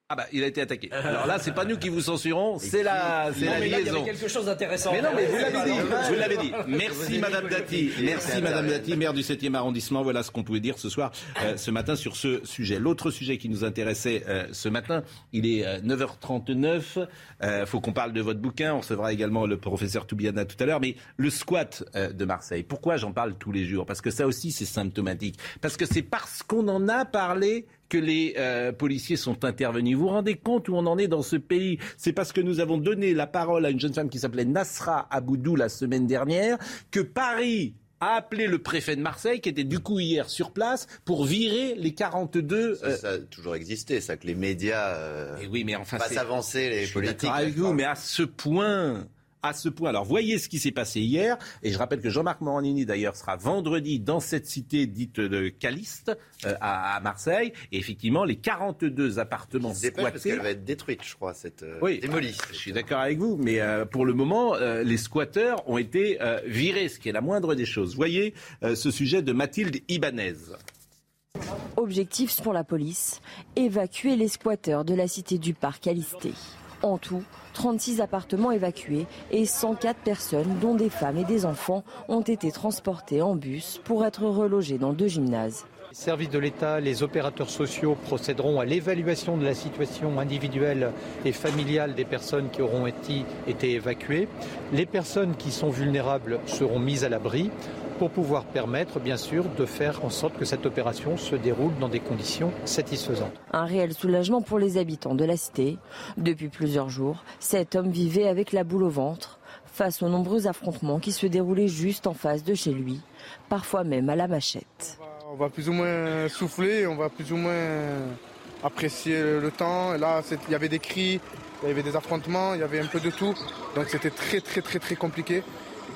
ah bah il a été attaqué. Alors là c'est pas nous qui vous censurons, c'est la c'est la liaison. Il y avait quelque chose d'intéressant. Mais non mais vous l'avez dit, vous l'avez dit. Merci Madame Dati, merci Madame Dati, maire du 7e arrondissement. Voilà ce qu'on pouvait dire ce soir, euh, ce matin sur ce sujet. L'autre sujet qui nous intéressait euh, ce matin, il est 9h39. Euh, faut qu'on parle de votre bouquin. On recevra également le professeur Toubiana tout à l'heure. Mais le squat de Marseille. Pourquoi j'en parle tous les jours? Parce que ça aussi c'est symptomatique. Parce que c'est parce qu'on en a parlé que les euh, policiers sont intervenus. Vous vous rendez compte où on en est dans ce pays? C'est parce que nous avons donné la parole à une jeune femme qui s'appelait Nasra Aboudou la semaine dernière que Paris a appelé le préfet de Marseille, qui était du coup hier sur place, pour virer les 42... Ça, euh, ça a toujours existé, ça, que les médias euh, et oui, mais enfin, fassent avancer les politiques. Avec vous, mais à ce point à ce point. Alors voyez ce qui s'est passé hier, et je rappelle que Jean-Marc Morandini d'ailleurs sera vendredi dans cette cité dite de Caliste euh, à, Marseille, et effectivement les 42 appartements squattés. Parce qu'elle va être détruite, je crois, cette euh, oui, démolie. Je suis d'accord avec vous, mais euh, pour le moment, les squatteurs ont été virés, ce qui est la moindre des choses. Voyez ce sujet de Mathilde Ibanez. Objectif pour la police, évacuer les squatteurs de la cité du parc Alisté. En tout, 36 appartements évacués et 104 personnes, dont des femmes et des enfants, ont été transportées en bus pour être relogées dans deux gymnases. Les services de l'État, les opérateurs sociaux procéderont à l'évaluation de la situation individuelle et familiale des personnes qui auront été, évacuées. Les personnes qui sont vulnérables seront mises à l'abri pour pouvoir permettre, bien sûr, de faire en sorte que cette opération se déroule dans des conditions satisfaisantes. Un réel soulagement pour les habitants de la cité. Depuis plusieurs jours, cet homme vivait avec la boule au ventre face aux nombreux affrontements qui se déroulaient juste en face de chez lui, parfois même à la machette. On va plus ou moins souffler, on va plus ou moins apprécier le temps. là, il y avait des cris, il y avait des affrontements, il y avait un peu de tout. Donc c'était très très très très compliqué.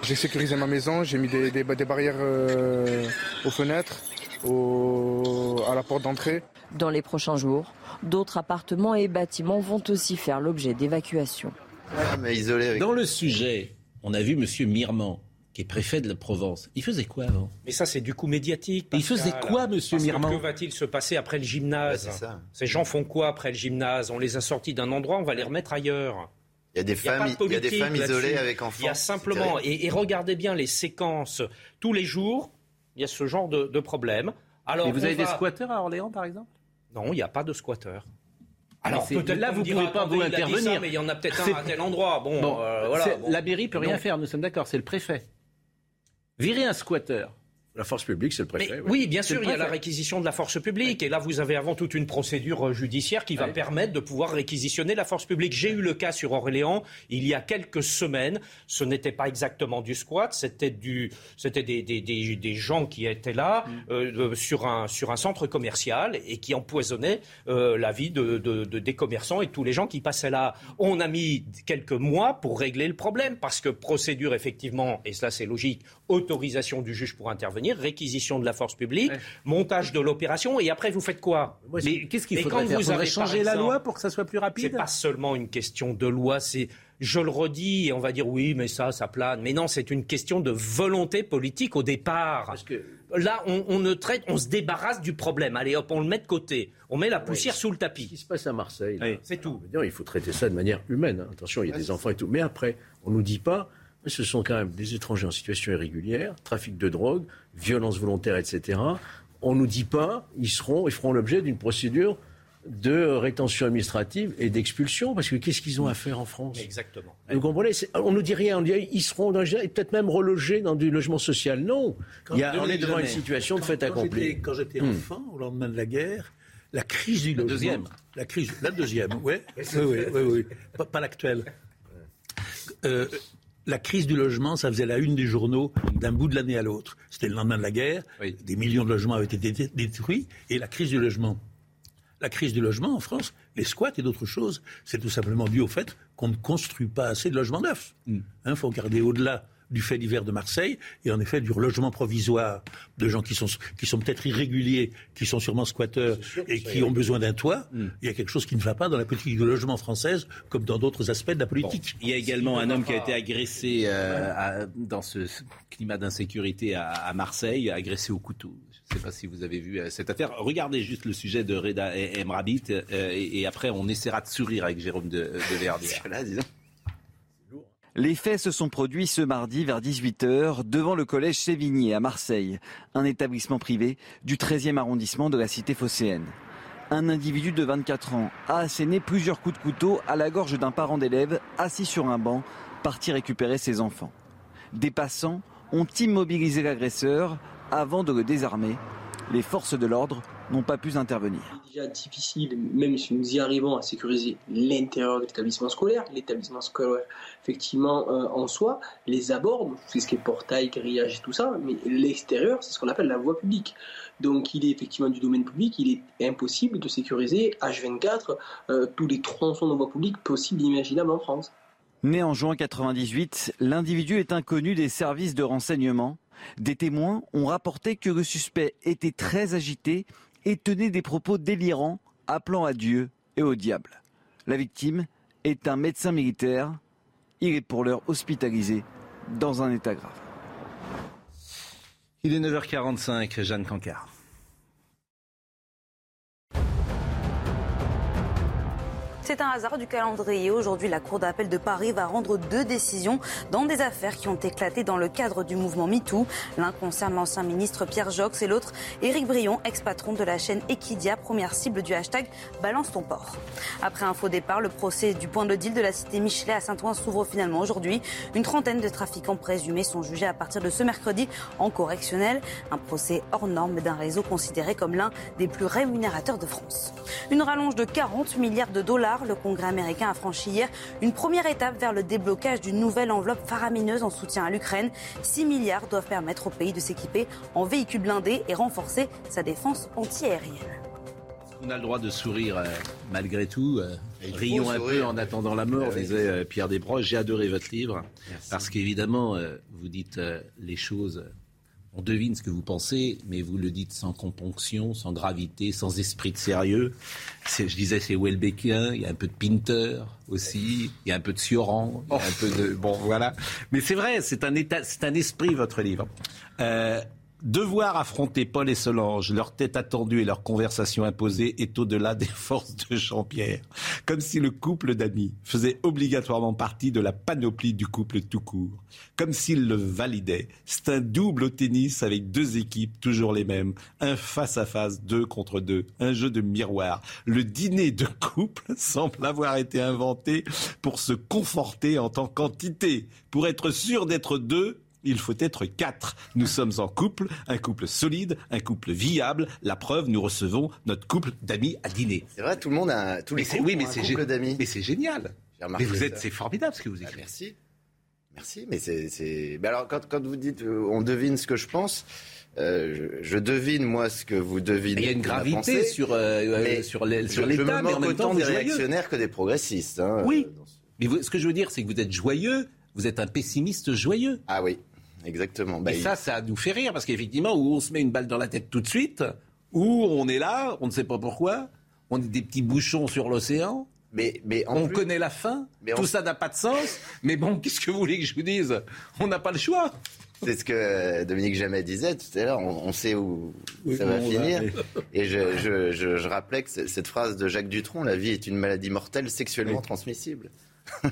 J'ai sécurisé ma maison, j'ai mis des, des, barrières euh, aux fenêtres, à la porte d'entrée. Dans les prochains jours, d'autres appartements et bâtiments vont aussi faire l'objet d'évacuation. Dans le sujet, on a vu M. Mirman, qui est préfet de la Provence. Il faisait quoi avant? Mais ça, c'est du coup médiatique. Il faisait quoi, monsieur Mirman Que va-t-il se passer après le gymnase? Ces gens font quoi après le gymnase? On les a sortis d'un endroit, on va les remettre ailleurs. Il y a des femmes, il y a des femmes isolées avec enfants. Il y a simplement, et, regardez bien les séquences tous les jours, il y a ce genre de, problème. Alors, et vous avez des squatteurs à Orléans, par exemple? Non, il n'y a pas de squatteurs. Alors peut-être là, vous ne pouvez pas vous intervenir. mais il y en a peut-être un à tel endroit. Bon, euh, voilà, La mairie peut rien faire, nous sommes d'accord, c'est le préfet. Virer un squatteur, la force publique, c'est le préfet. oui. bien sûr, il y a la réquisition de la force publique. Et là, vous avez avant toute une procédure euh, judiciaire qui va permettre de pouvoir réquisitionner la force publique. J'ai eu le cas sur Orléans il y a quelques semaines. Ce n'était pas exactement du squat, c'était du, c'était des, des, des, gens qui étaient là mm. euh, sur, un, sur un centre commercial et qui empoisonnaient euh, la vie de, de, des commerçants et tous les gens qui passaient là. On a mis quelques mois pour régler le problème parce que procédure, effectivement, et cela c'est logique, autorisation du juge pour intervenir, réquisition de la force publique, montage de l'opération, et après vous faites quoi Mais qu'est-ce qu'il faudrait faire? Il faudrait changer la loi pour que ça soit plus rapide? C'est pas seulement une question de loi, c'est je le redis, et on va dire oui, mais ça, ça plane. Mais non, c'est une question de volonté politique au départ. Parce que... Là, on, ne traite, on se débarrasse du problème. Allez, hop, on le met de côté. On met la poussière sous le tapis. Ce qui se passe à Marseille, c'est tout. il faut traiter ça de manière humaine. Hein. Attention, il y a des enfants et tout. Mais après, on nous dit pas. Ce sont quand même des étrangers en situation irrégulière, trafic de drogue, violence volontaire, etc. On nous dit pas, ils seront, ils feront l'objet d'une procédure de rétention administrative et d'expulsion, parce que qu'est-ce qu'ils ont à faire en France? Exactement. Vous comprenez? On nous dit rien, on dit ils seront dans, peut-être même relogés dans du logement social. Non, il y a, on est devant une situation de fait accompli. Quand j'étais hmm. enfant, au lendemain de la guerre, la crise du logement. La deuxième. La crise, la deuxième, ouais. oui, oui, oui, oui, pas, pas l'actuelle. Euh, la crise du logement, ça faisait la une des journaux d'un bout de l'année à l'autre. C'était le lendemain de la guerre, des millions de logements avaient été détruits, et la crise du logement la crise du logement en France, les squats et d'autres choses, c'est tout simplement dû au fait qu'on ne construit pas assez de logements neufs. Il mm. hein, faut regarder au-delà du fait d'hiver de Marseille et en effet du logement provisoire de gens qui sont, qui sont peut-être irréguliers, qui sont sûrement squatteurs et qui ont besoin d'un toit. Mm. Il y a quelque chose qui ne va pas dans la politique du logement française comme dans d'autres aspects de la politique. Il y a également un homme qui a été agressé euh, dans ce climat d'insécurité à Marseille, agressé au couteau. Je ne sais pas si vous avez vu euh, cette affaire. Regardez juste le sujet de Reda euh, et, et, après on essaiera de sourire avec Jérôme de, de Verdier. Les faits se sont produits ce mardi vers 18h devant le collège Sévigné à Marseille, un établissement privé du 13e arrondissement de la cité phocéenne. Un individu de 24 ans a asséné plusieurs coups de couteau à la gorge d'un parent d'élève assis sur un banc, parti récupérer ses enfants. Des passants ont immobilisé l'agresseur avant de le désarmer. Les forces de l'ordre n'ont pas pu intervenir. C'est déjà difficile, même si nous y arrivons, à sécuriser l'intérieur de l'établissement scolaire, l'établissement scolaire, effectivement, euh, en soi, les abords, c'est ce qui est portail, grillage et tout ça, mais l'extérieur, c'est ce qu'on appelle la voie publique. Donc il est effectivement du domaine public, il est impossible de sécuriser H24 euh, tous les tronçons de voie publique possibles et imaginables en France. Né en juin 98, l'individu est inconnu des services de renseignement. Des témoins ont rapporté que le suspect était très agité et tenait des propos délirants, appelant à Dieu et au diable. La victime est un médecin militaire. Il est pour l'heure hospitalisé dans un état grave. Il est 9h45, Jeanne Cancard. C'est un hasard du calendrier. Aujourd'hui, la Cour d'appel de Paris va rendre deux décisions dans des affaires qui ont éclaté dans le cadre du mouvement MeToo. L'un concerne l'ancien ministre Pierre Jox et l'autre Éric Brion, ex-patron de la chaîne Equidia, première cible du hashtag Balance ton port. Après un faux départ, le procès du point de deal de la cité Michelet à Saint-Ouen s'ouvre finalement aujourd'hui. Une trentaine de trafiquants présumés sont jugés à partir de ce mercredi en correctionnel. Un procès hors norme d'un réseau considéré comme l'un des plus rémunérateurs de France. Une rallonge de 40 milliards de dollars le Congrès américain a franchi hier une première étape vers le déblocage d'une nouvelle enveloppe faramineuse en soutien à l'Ukraine. 6 milliards doivent permettre au pays de s'équiper en véhicules blindés et renforcer sa défense antiaérienne. On a le droit de sourire euh, malgré tout. Euh, rions un peu en attendant la mort, disait euh, Pierre Desproges. J'ai adoré votre livre parce qu'évidemment, vous dites les choses on devine ce que vous pensez, mais vous le dites sans componction, sans gravité, sans esprit de sérieux. Je disais, c'est Welbeckien, il y a un peu de Pinter aussi, il y a un peu de Sioran, un peu de... Bon, voilà. Mais c'est vrai, c'est un, état, c'est un esprit, votre livre. Euh, Devoir affronter Paul et Solange, leur tête attendue et leur conversation imposée est au-delà des forces de Jean-Pierre. Comme si le couple d'amis faisait obligatoirement partie de la panoplie du couple tout court. Comme s'il le validait. C'est un double au tennis avec deux équipes, toujours les mêmes. Un face-à-face, deux contre deux. Un jeu de miroir. Le dîner de couple semble avoir été inventé pour se conforter en tant qu'entité. Pour être sûr d'être deux, il faut être quatre. Nous sommes en couple, un couple solide, un couple viable. La preuve, nous recevons notre couple d'amis à dîner. C'est vrai, tout le monde a tous les mais oui, mais c'est couple d'amis. Mais c'est génial. Mais vous êtes, c'est formidable ce que vous ah, écrivez. merci. Merci, mais c'est. Mais alors, quand, quand, vous dites euh, on devine ce que je pense, euh, je, devine moi ce que vous devinez. Il y a une gravité sur, euh, sur l'État, je, je me moque autant des réactionnaires que des progressistes. Hein, oui. Mais ce que je veux dire, c'est que vous êtes joyeux, vous êtes un pessimiste joyeux. Ah oui. Exactement. et bah, ça, ça nous fait rire parce qu'effectivement, où on se met une balle dans la tête tout de suite, ou on est là, on ne sait pas pourquoi, on est des petits bouchons sur l'océan, Mais, mais en on plus- connaît la fin, Mais tout ça n'a pas de sens. Mais bon, qu'est-ce que vous voulez que je vous dise? On n'a pas le choix. C'est ce que Dominique Jamais disait tout à l'heure. On, on sait où Oui, ça va finir. Et je, je, je, je rappelais que cette phrase de Jacques Dutronc, la vie est une maladie mortelle sexuellement Oui. transmissible.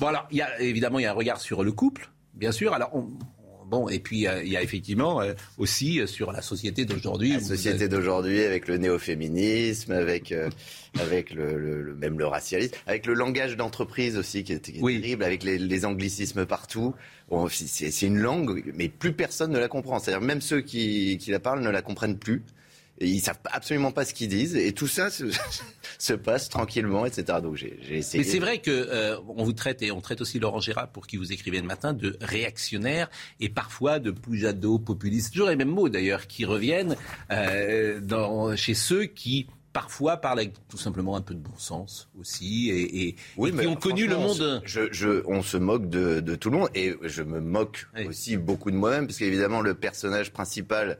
Bon, alors, il y a, évidemment, il y a un regard sur le couple, bien sûr. Alors, on- on- bon, et puis, euh, il y a effectivement euh, aussi euh, sur la société d'aujourd'hui. la société d'aujourd'hui avec le néo-féminisme, avec, avec le, le- le- même le racialisme, avec le langage d'entreprise aussi qui est, qui est Oui. terrible, avec les, les anglicismes partout. Bon, c'est c'est une langue, mais plus personne ne la comprend. C'est-à-dire même ceux qui, qui la parlent ne la comprennent plus. Et ils savent absolument pas ce qu'ils disent. Et tout ça se, se passe tranquillement, etc. Donc j'ai essayé. Mais c'est vrai que euh, on vous traite et on traite aussi Laurent Gérard pour qui vous écrivez le matin de réactionnaire et parfois de poujado populiste. Toujours les mêmes mots d'ailleurs qui reviennent euh, dans, chez ceux qui parfois parlent avec tout simplement un peu de bon sens aussi et, et- Oui, et qui ont connu le monde. Je, je- on se moque de, de tout le monde et je me moque Oui. aussi beaucoup de moi-même parce qu'évidemment le personnage principal,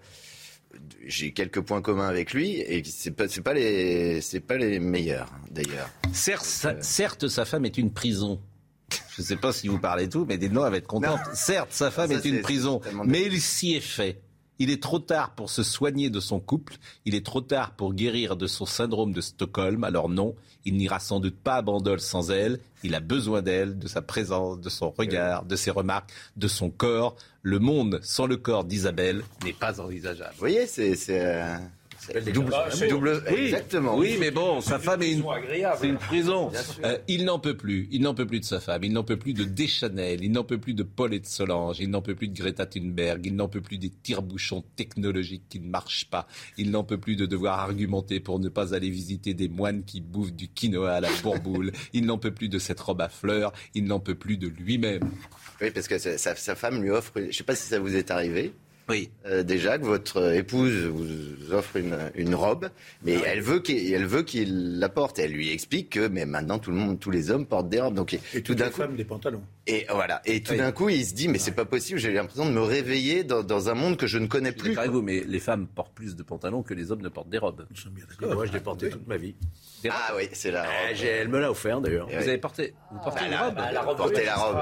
j'ai quelques points communs avec lui et c'est pas c'est pas les c'est pas les meilleurs d'ailleurs. Certes, sa, certes, sa femme est une prison. Je ne sais pas si vous parlez tout, mais dites-nous, elle va être contente. Certes, sa femme Ça, est une prison, mais il s'y est fait. Il est trop tard pour se soigner de son couple, il est trop tard pour guérir de son syndrome de Stockholm, alors non, il n'ira sans doute pas à Bandol sans elle, il a besoin d'elle, de sa présence, de son regard, de ses remarques, de son corps. Le monde sans le corps d'Isabelle n'est pas envisageable. Vous voyez, c'est euh, double, double Oui, exactement. Oui, mais bon, sa femme est une, c'est une prison. Euh, il n'en peut plus. Il n'en peut plus de sa femme. Il n'en peut plus de Deschanel. Il n'en peut plus de Paul et de Solange. Il n'en peut plus de Greta Thunberg. Il n'en peut plus des tire-bouchons technologiques qui ne marchent pas. Il n'en peut plus de devoir argumenter pour ne pas aller visiter des moines qui bouffent du quinoa à la bourboule. Il n'en peut plus de cette robe à fleurs. Il n'en peut plus de lui-même. Oui, parce que sa, femme lui offre. Je sais pas si ça vous est arrivé. Oui. Euh, déjà que votre épouse vous offre une, une robe, mais Ah elle veut qu'il elle veut qu'il la porte. Elle lui explique que mais maintenant tout le monde, tous les hommes portent des robes. Donc Et tout toutes d'un les coup, femmes des pantalons. Et voilà. Et tout d'un coup, il se dit mais c'est pas possible. J'ai l'impression de me réveiller dans, dans un monde que je ne connais Je suis plus. vous, mais les femmes portent plus de pantalons que les hommes ne portent des robes. Bien moi, je l'ai porté toute ma vie. Ah oui, c'est la Euh, robe. elle me l'a offert d'ailleurs. Et Vous oui. avez porté, vous portez une la- robe bah, la robe Porter la robe.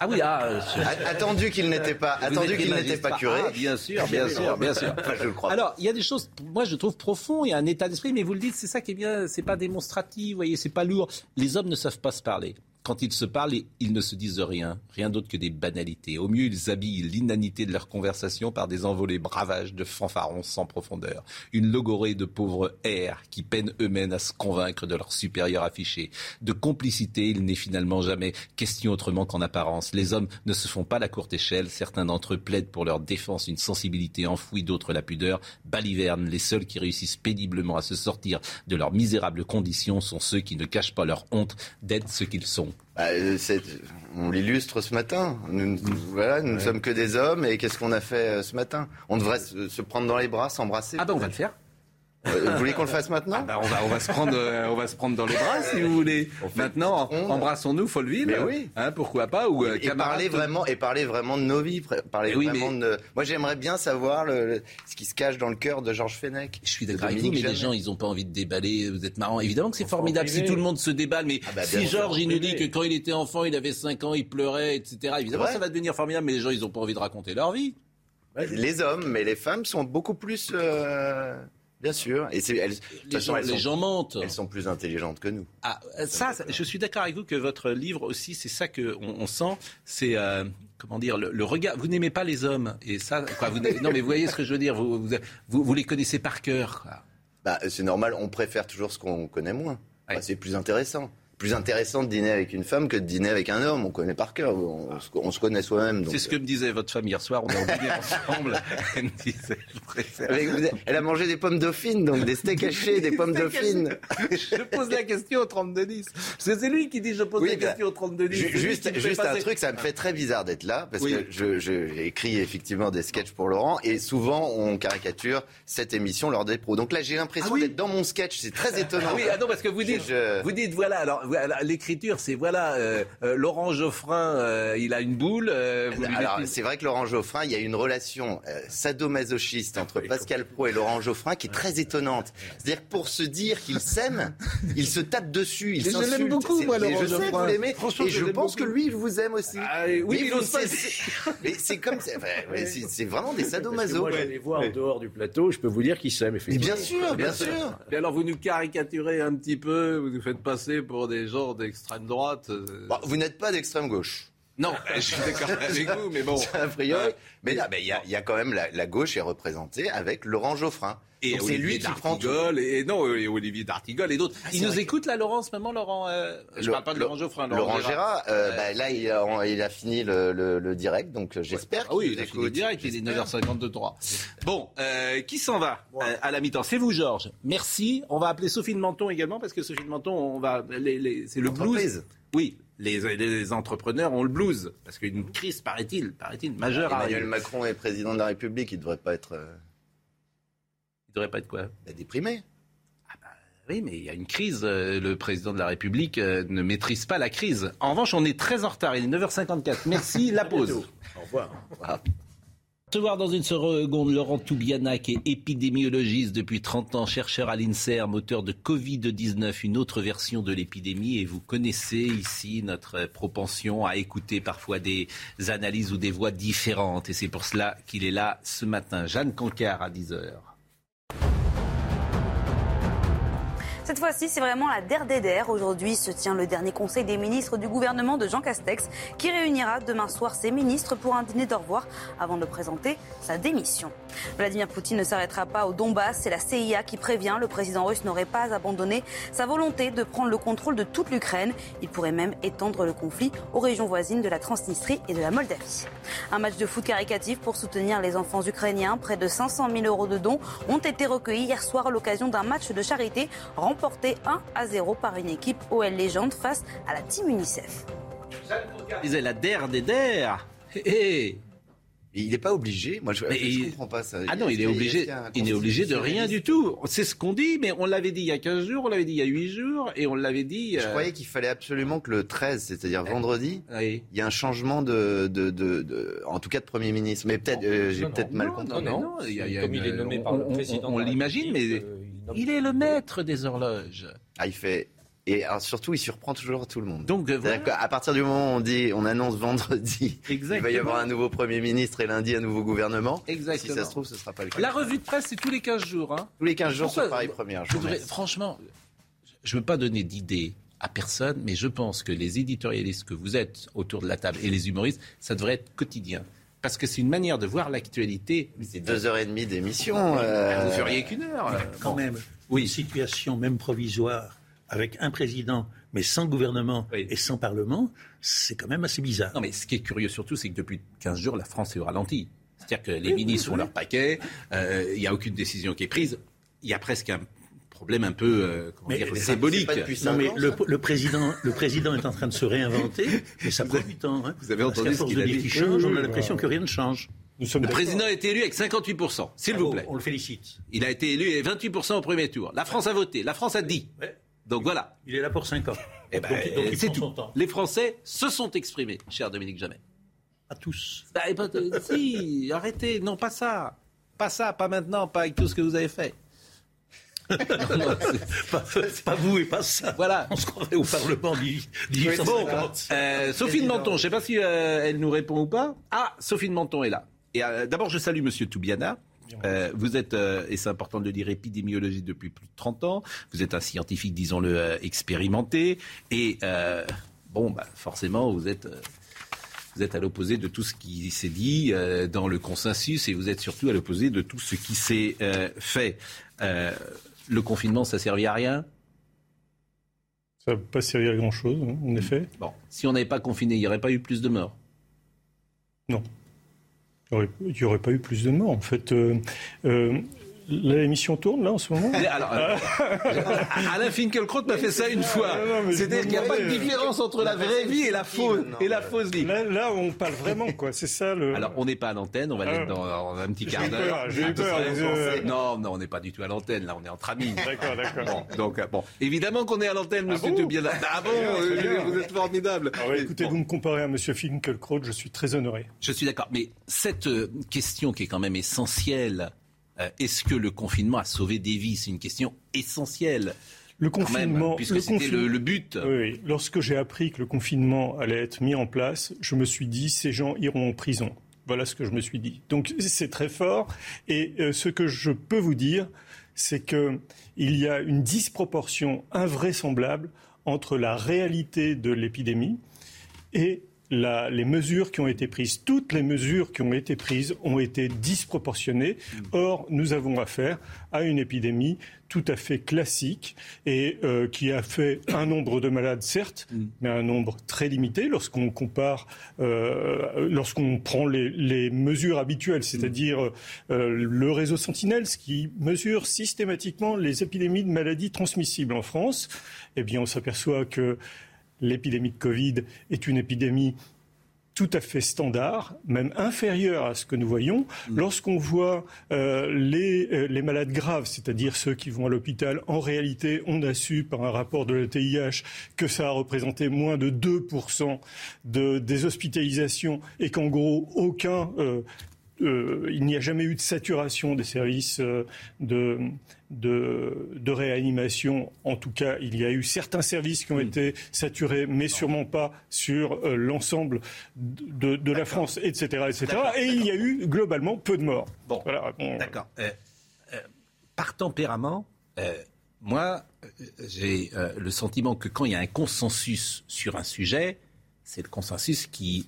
Ah oui, ah, euh, je- Attendu qu'il n'était pas, Vous attendu êtes qu'il les n'était pas curé. Ah, bien sûr, bien sûr, bien sûr. Enfin, je le crois. Alors, il y a des choses, moi je trouve profond, il y a un état d'esprit, mais vous le dites, c'est ça qui est bien, c'est pas démonstratif, vous voyez, c'est pas lourd. Les hommes ne savent pas se parler. Quand ils se parlent, ils ne se disent rien, rien d'autre que des banalités. Au mieux, ils habillent l'inanité de leur conversation par des envolées bravages de fanfarons sans profondeur. Une logorée de pauvres airs qui peinent eux-mêmes à se convaincre de leur supérieur affiché. De complicité, il n'est finalement jamais question autrement qu'en apparence. Les hommes ne se font pas la courte échelle. Certains d'entre eux plaident pour leur défense une sensibilité enfouie, d'autres la pudeur. Baliverne, les seuls qui réussissent péniblement à se sortir de leurs misérables conditions sont ceux qui ne cachent pas leur honte d'être ce qu'ils sont. Bah, on l'illustre ce matin. Nous, nous- voilà, nous ne sommes que des hommes et qu'est-ce qu'on a fait euh, ce matin? On devrait se, se prendre dans les bras, s'embrasser. Ah ben on va le faire. Euh, Vous voulez qu'on le fasse maintenant Ah bah, on, va, on, va se prendre, euh, on va se prendre dans les bras si vous voulez. Maintenant, embrassons-nous, Folleville. Mais oui. Hein, pourquoi pas ou, euh, et parler vraiment et parler vraiment de nos vies, parler oui, vraiment mais- de. Moi, j'aimerais bien savoir le, le- ce qui se cache dans le cœur de Georges Fenech. Je suis d'accord avec vous, mais les gens, ils n'ont pas envie de déballer. Vous êtes marrant. Évidemment que c'est formidable si tout le monde se déballe, mais Ah bah, si Georges, il nous dit que quand il était enfant, il avait 5 ans, il pleurait, etc. Évidemment, ça va devenir formidable, mais les gens, ils n'ont pas envie de raconter leur vie. Les hommes, mais les femmes sont beaucoup plus. euh, Bien sûr. Et c'est, elles, de toute Les façon, gens, elles les sont- gens mentent. elles sont plus intelligentes que nous. Ah, ça, ça, je suis d'accord avec vous que votre livre aussi, c'est ça que on, sent, c'est euh, comment dire le, le regard. Vous n'aimez pas les hommes et ça, quoi, vous, non mais vous voyez ce que je veux dire. Vous, vous, vous, vous les connaissez par cœur. quoi. Bah, c'est normal, on préfère toujours ce qu'on connaît moins. Bah, c'est plus intéressant. Plus intéressant de dîner avec une femme que de dîner avec un homme. On connaît par cœur. On, se- on se connaît soi-même. C'est ce que me disait votre femme hier soir. On en dîner ensemble. Elle me disait, je préfère. Elle a mangé des pommes dauphines, donc des steaks hachés, des pommes dauphines. Je pose la question au 32-10. Parce que c'est lui qui dit je pose Oui, la bah, question au 32-10. Ju- C'est lui Juste, juste un truc, ça me fait très bizarre d'être là, parce Oui. que j'ai écrit effectivement des sketchs pour Laurent, et souvent on caricature cette émission lors des pros. Donc là, j'ai l'impression Ah oui. d'être dans mon sketch, c'est très étonnant. Ah oui, ah non, parce que vous dites, Je- vous dites, voilà, alors l'écriture, c'est voilà, euh, euh, Laurent Geoffrin, euh, il a une boule. Alors, c'est vrai que Laurent Geoffrin, il y a une relation sadomasochiste entre Pascal Pro et Laurent Geoffrin qui est très étonnante. C'est-à-dire que pour se dire qu'ils s'aiment, ils se tapent dessus, ils s'insultent. Je l'aime beaucoup, moi, Laurent Je sais que vous l'aimez. Et je pense que lui, il vous aime aussi. Ah, oui, il ose pas. Mais c'est comme, c'est vraiment des sadomaso. Moi, j'allais voir en dehors du plateau. Je peux vous dire qu'ils s'aiment effectivement. Bien sûr, bien sûr. Et alors, vous nous caricaturez un petit peu, vous nous faites passer pour des gens d'extrême droite. Euh. Bah, vous n'êtes pas d'extrême gauche. Non, je suis d'accord avec vous, mais bon. A priori. Mais il y, a, y a quand même la, gauche est représentée avec Laurent Geoffrin. Et c'est lui qui prend et non et Olivier d'Artigol et d'autres. Ah, il nous écoute là, Laurent, en ce moment, Laurent. Euh, je ne parle pas de Laurent Geoffrin. Laurent, Laurent Gérard. Euh, bah, là, il a, il a fini le, le, direct, donc j'espère. Ah oui, il a fini le direct. Il est 9h52 3. Bon, euh, qui s'en va à la mi-temps? C'est vous, Georges. Merci. On va appeler Sophie de Menton également parce que Sophie de Menton, on va, les, les, c'est le blues. Oui, les, les, entrepreneurs ont le blues parce qu'une crise, paraît-il, paraît-il, majeure. Emmanuel Macron est président de la République, il ne devrait pas être. Il devrait pas être quoi? Bah, Déprimé. Ah bah, oui, mais il y a une crise. Euh, le président de la République euh, ne maîtrise pas la crise. En revanche, on est très en retard. Il est 9h54. Merci. la pause. Au revoir. Se voir dans une seconde Laurent Toubiana, qui est épidémiologiste depuis 30 ans, chercheur à l'INSERM, auteur de Covid-19, une autre version de l'épidémie. Et vous connaissez ici notre propension à écouter parfois des analyses ou des voix différentes. Et c'est pour cela qu'il est là ce matin. Jeanne Cancard à 10h. Cette fois-ci, c'est vraiment la DER Aujourd'hui se tient le dernier conseil des ministres du gouvernement de Jean Castex qui réunira demain soir ses ministres pour un dîner d'au revoir avant de présenter sa démission. Vladimir Poutine ne s'arrêtera pas au Donbass. C'est la CIA qui prévient. Le président russe n'aurait pas abandonné sa volonté de prendre le contrôle de toute l'Ukraine. Il pourrait même étendre le conflit aux régions voisines de la Transnistrie et de la Moldavie. Un match de foot caricatif pour soutenir les enfants ukrainiens. Près de 500 000 euros de dons ont été recueillis hier soir à l'occasion d'un match de charité remporté 1 à 0 par une équipe OL Légende face à la team UNICEF. Disait la der des der. il n'est pas obligé. Moi, je ne comprends pas ça. Ah non, il est obligé. Il n'est obligé de rien du tout. C'est ce qu'on dit, mais on l'avait dit il y a 15 jours, on l'avait dit il y a 8 jours, et on l'avait dit. Je euh, croyais qu'il fallait absolument que le 13, c'est-à-dire vendredi, il y ait un changement de, de, de, en tout cas de Premier ministre. Mais peut-être, euh, j'ai peut-être mal compris. Non, non, non. Il y a, Comme il est nommé par le président. On, l'imagine, mais euh, il est le maître des horloges. Ah, il fait et surtout, il surprend toujours tout le monde. Donc, à partir du moment où on dit, on annonce vendredi, il va y avoir un nouveau Premier ministre et lundi un nouveau gouvernement. Exactement. Si ça se trouve, ce ne sera pas le cas. La revue de presse, c'est tous les 15 jours. Hein. Tous les 15 jours, c'est pareil, première journée. Franchement, je ne veux pas donner d'idées à personne, mais je pense que les éditorialistes que vous êtes autour de la table et les humoristes, ça devrait être quotidien. Parce que c'est une manière de voir l'actualité. C'est deux heures et demie d'émission. Euh... Vous feriez qu'une heure. Quand même. Oui. Une situation même provisoire avec un président, mais sans gouvernement et sans Parlement, c'est quand même assez bizarre. Non, mais ce qui est curieux surtout, c'est que depuis 15 jours, la France est au ralenti. C'est-à-dire que les ministres font leur paquet, euh, il n'y a aucune décision qui est prise. Il y a presque un problème un peu euh, symbolique. Non, mais le, président, le président est en train de se réinventer, mais ça prend du temps. Hein. Vous avez entendu ce qu'il a dit change, on a l'impression que rien ne change. le président a été élu avec 58%, s'il vous plaît. On le félicite. Il a été élu avec 28% au premier tour. La France a voté, la France a dit. Donc voilà. Il est là pour 5 ans. Eh ben, c'est tout. Les Français se sont exprimés, cher Dominique Jamais. À tous. Bah, si, arrêtez. Non, pas ça. Pas ça, pas maintenant, pas avec tout ce que vous avez fait. Pas, vous et pas ça. Voilà. On se croirait au Parlement bon, euh, Sophie de Menton, je ne sais pas si euh, elle nous répond ou pas. Ah, Sophie de Menton est là. Et euh, d'abord, je salue Monsieur Toubiana. Euh, vous êtes, euh, et c'est important de le dire, épidémiologiste depuis plus de 30 ans. Vous êtes un scientifique, disons-le, euh, expérimenté. Et bon, bah, forcément, vous êtes vous êtes à l'opposé de tout ce qui s'est dit dans le consensus et vous êtes surtout à l'opposé de tout ce qui s'est fait. Le confinement, ça servi à rien? Ça n'a pas servi à grand-chose, hein, en effet. Bon, si on n'avait pas confiné, il n'y aurait pas eu plus de morts Non. Il n'y aurait, pas eu plus de morts. En fait, euh, euh, L'émission tourne là en ce moment Alors, euh, Alain Finkielkraut m'a fait ça une fois. C'est-à-dire qu'il n'y a pas de différence entre la vraie vie et la fausse, et la fausse vie. Là, là, on parle vraiment, quoi. C'est ça le. Alors, on n'est pas à l'antenne, on va l'être dans, dans un petit quart d'heure. J'ai eu peur. Euh, Non, non, on n'est pas du tout à l'antenne, là, on est entre amis. D'accord, d'accord. Bon, donc, euh, bon, évidemment qu'on est à l'antenne, monsieur bon Toubiana. Ah bon, euh, vous êtes formidable. Ah ouais, écoutez, Bon. vous me comparez à Monsieur Finkielkraut, je suis très honoré. Je suis d'accord, mais cette euh, question qui est quand même essentielle, est-ce que le confinement a sauvé des vies? C'est une question essentielle. Le Quand même, confinement, puisque le but. Oui, oui. Lorsque j'ai appris que le confinement allait être mis en place, je me suis dit ces gens iront en prison. Voilà ce que je me suis dit. Donc c'est très fort. Et euh, ce que je peux vous dire, c'est que il y a une disproportion invraisemblable entre la réalité de l'épidémie et la- les mesures qui ont été prises. Toutes les mesures qui ont été prises ont été disproportionnées. Or, nous avons affaire à une épidémie tout à fait classique et euh, qui a fait un nombre de malades, certes, mais un nombre très limité lorsqu'on compare, euh, lorsqu'on prend les, les mesures habituelles, c'est-à-dire euh, le réseau Sentinelle, ce qui mesure systématiquement les épidémies de maladies transmissibles en France. Eh bien, on s'aperçoit que l'épidémie de Covid est une épidémie tout à fait standard, même inférieure à ce que nous voyons. Lorsqu'on voit euh, les, euh, les malades graves, c'est-à-dire ceux qui vont à l'hôpital, en réalité, on a su par un rapport de la TIH que ça a représenté moins de 2% de, des hospitalisations et qu'en gros, aucun... euh, euh, il n'y a jamais eu de saturation des services euh, de, de, de réanimation. En tout cas, il y a eu certains services qui ont été saturés, mais sûrement pas sur euh, l'ensemble de, de la France, etc., etc. Et il y a eu globalement peu de morts. Bon, Voilà, D'accord. Euh, par tempérament, moi, j'ai le sentiment que quand il y a un consensus sur un sujet, c'est le consensus qui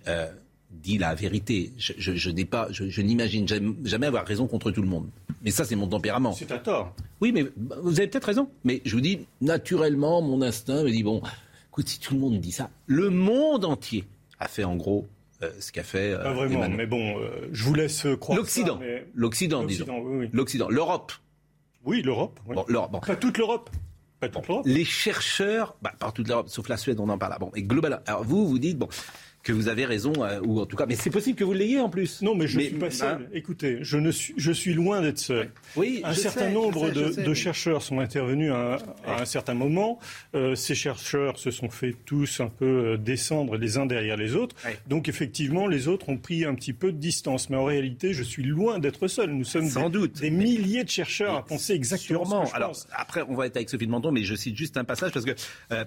dit la vérité. Je, je- je n'ai pas, je, je n'imagine jamais, avoir raison contre tout le monde. Mais ça, c'est mon tempérament. C'est un tort. Oui, mais vous avez peut-être raison. Mais je vous dis, naturellement, mon instinct me dit bon, écoute, si tout le monde dit ça, le monde entier a fait en gros euh, ce qu'a fait. euh, Pas vraiment, Emmanuel. mais bon, euh, je vous laisse croire. L'Occident, mais- l'Occident, disons. L'Occident, oui, oui. L'Occident, l'Europe. Oui, l'Europe. oui. Bon, l'Europe, bon. Pas toute l'Europe. Pas toute l'Europe. Les chercheurs, bah, par toute l'Europe, sauf la Suède, on en parle là. Bon, et global. Alors vous, vous dites bon que vous avez raison, euh, ou en tout cas, mais c'est possible que vous l'ayez en plus. Non, mais je ne suis pas seul. hein, Écoutez, je, ne suis, je suis loin d'être seul. Oui, un certain sais, je nombre sais, je de, sais, de mais- chercheurs sont intervenus à, un- à un certain moment. Euh, ces chercheurs se sont fait tous un peu euh, descendre les uns derrière les autres. Donc effectivement, les autres ont pris un petit peu de distance. Mais en réalité, je suis loin d'être seul. Nous sommes Sans des, doute. des milliers de chercheurs à penser exactement Sûrement. ce que je Alors pense. après, on va être avec Sophie de Menton, mais je cite juste un passage parce que euh,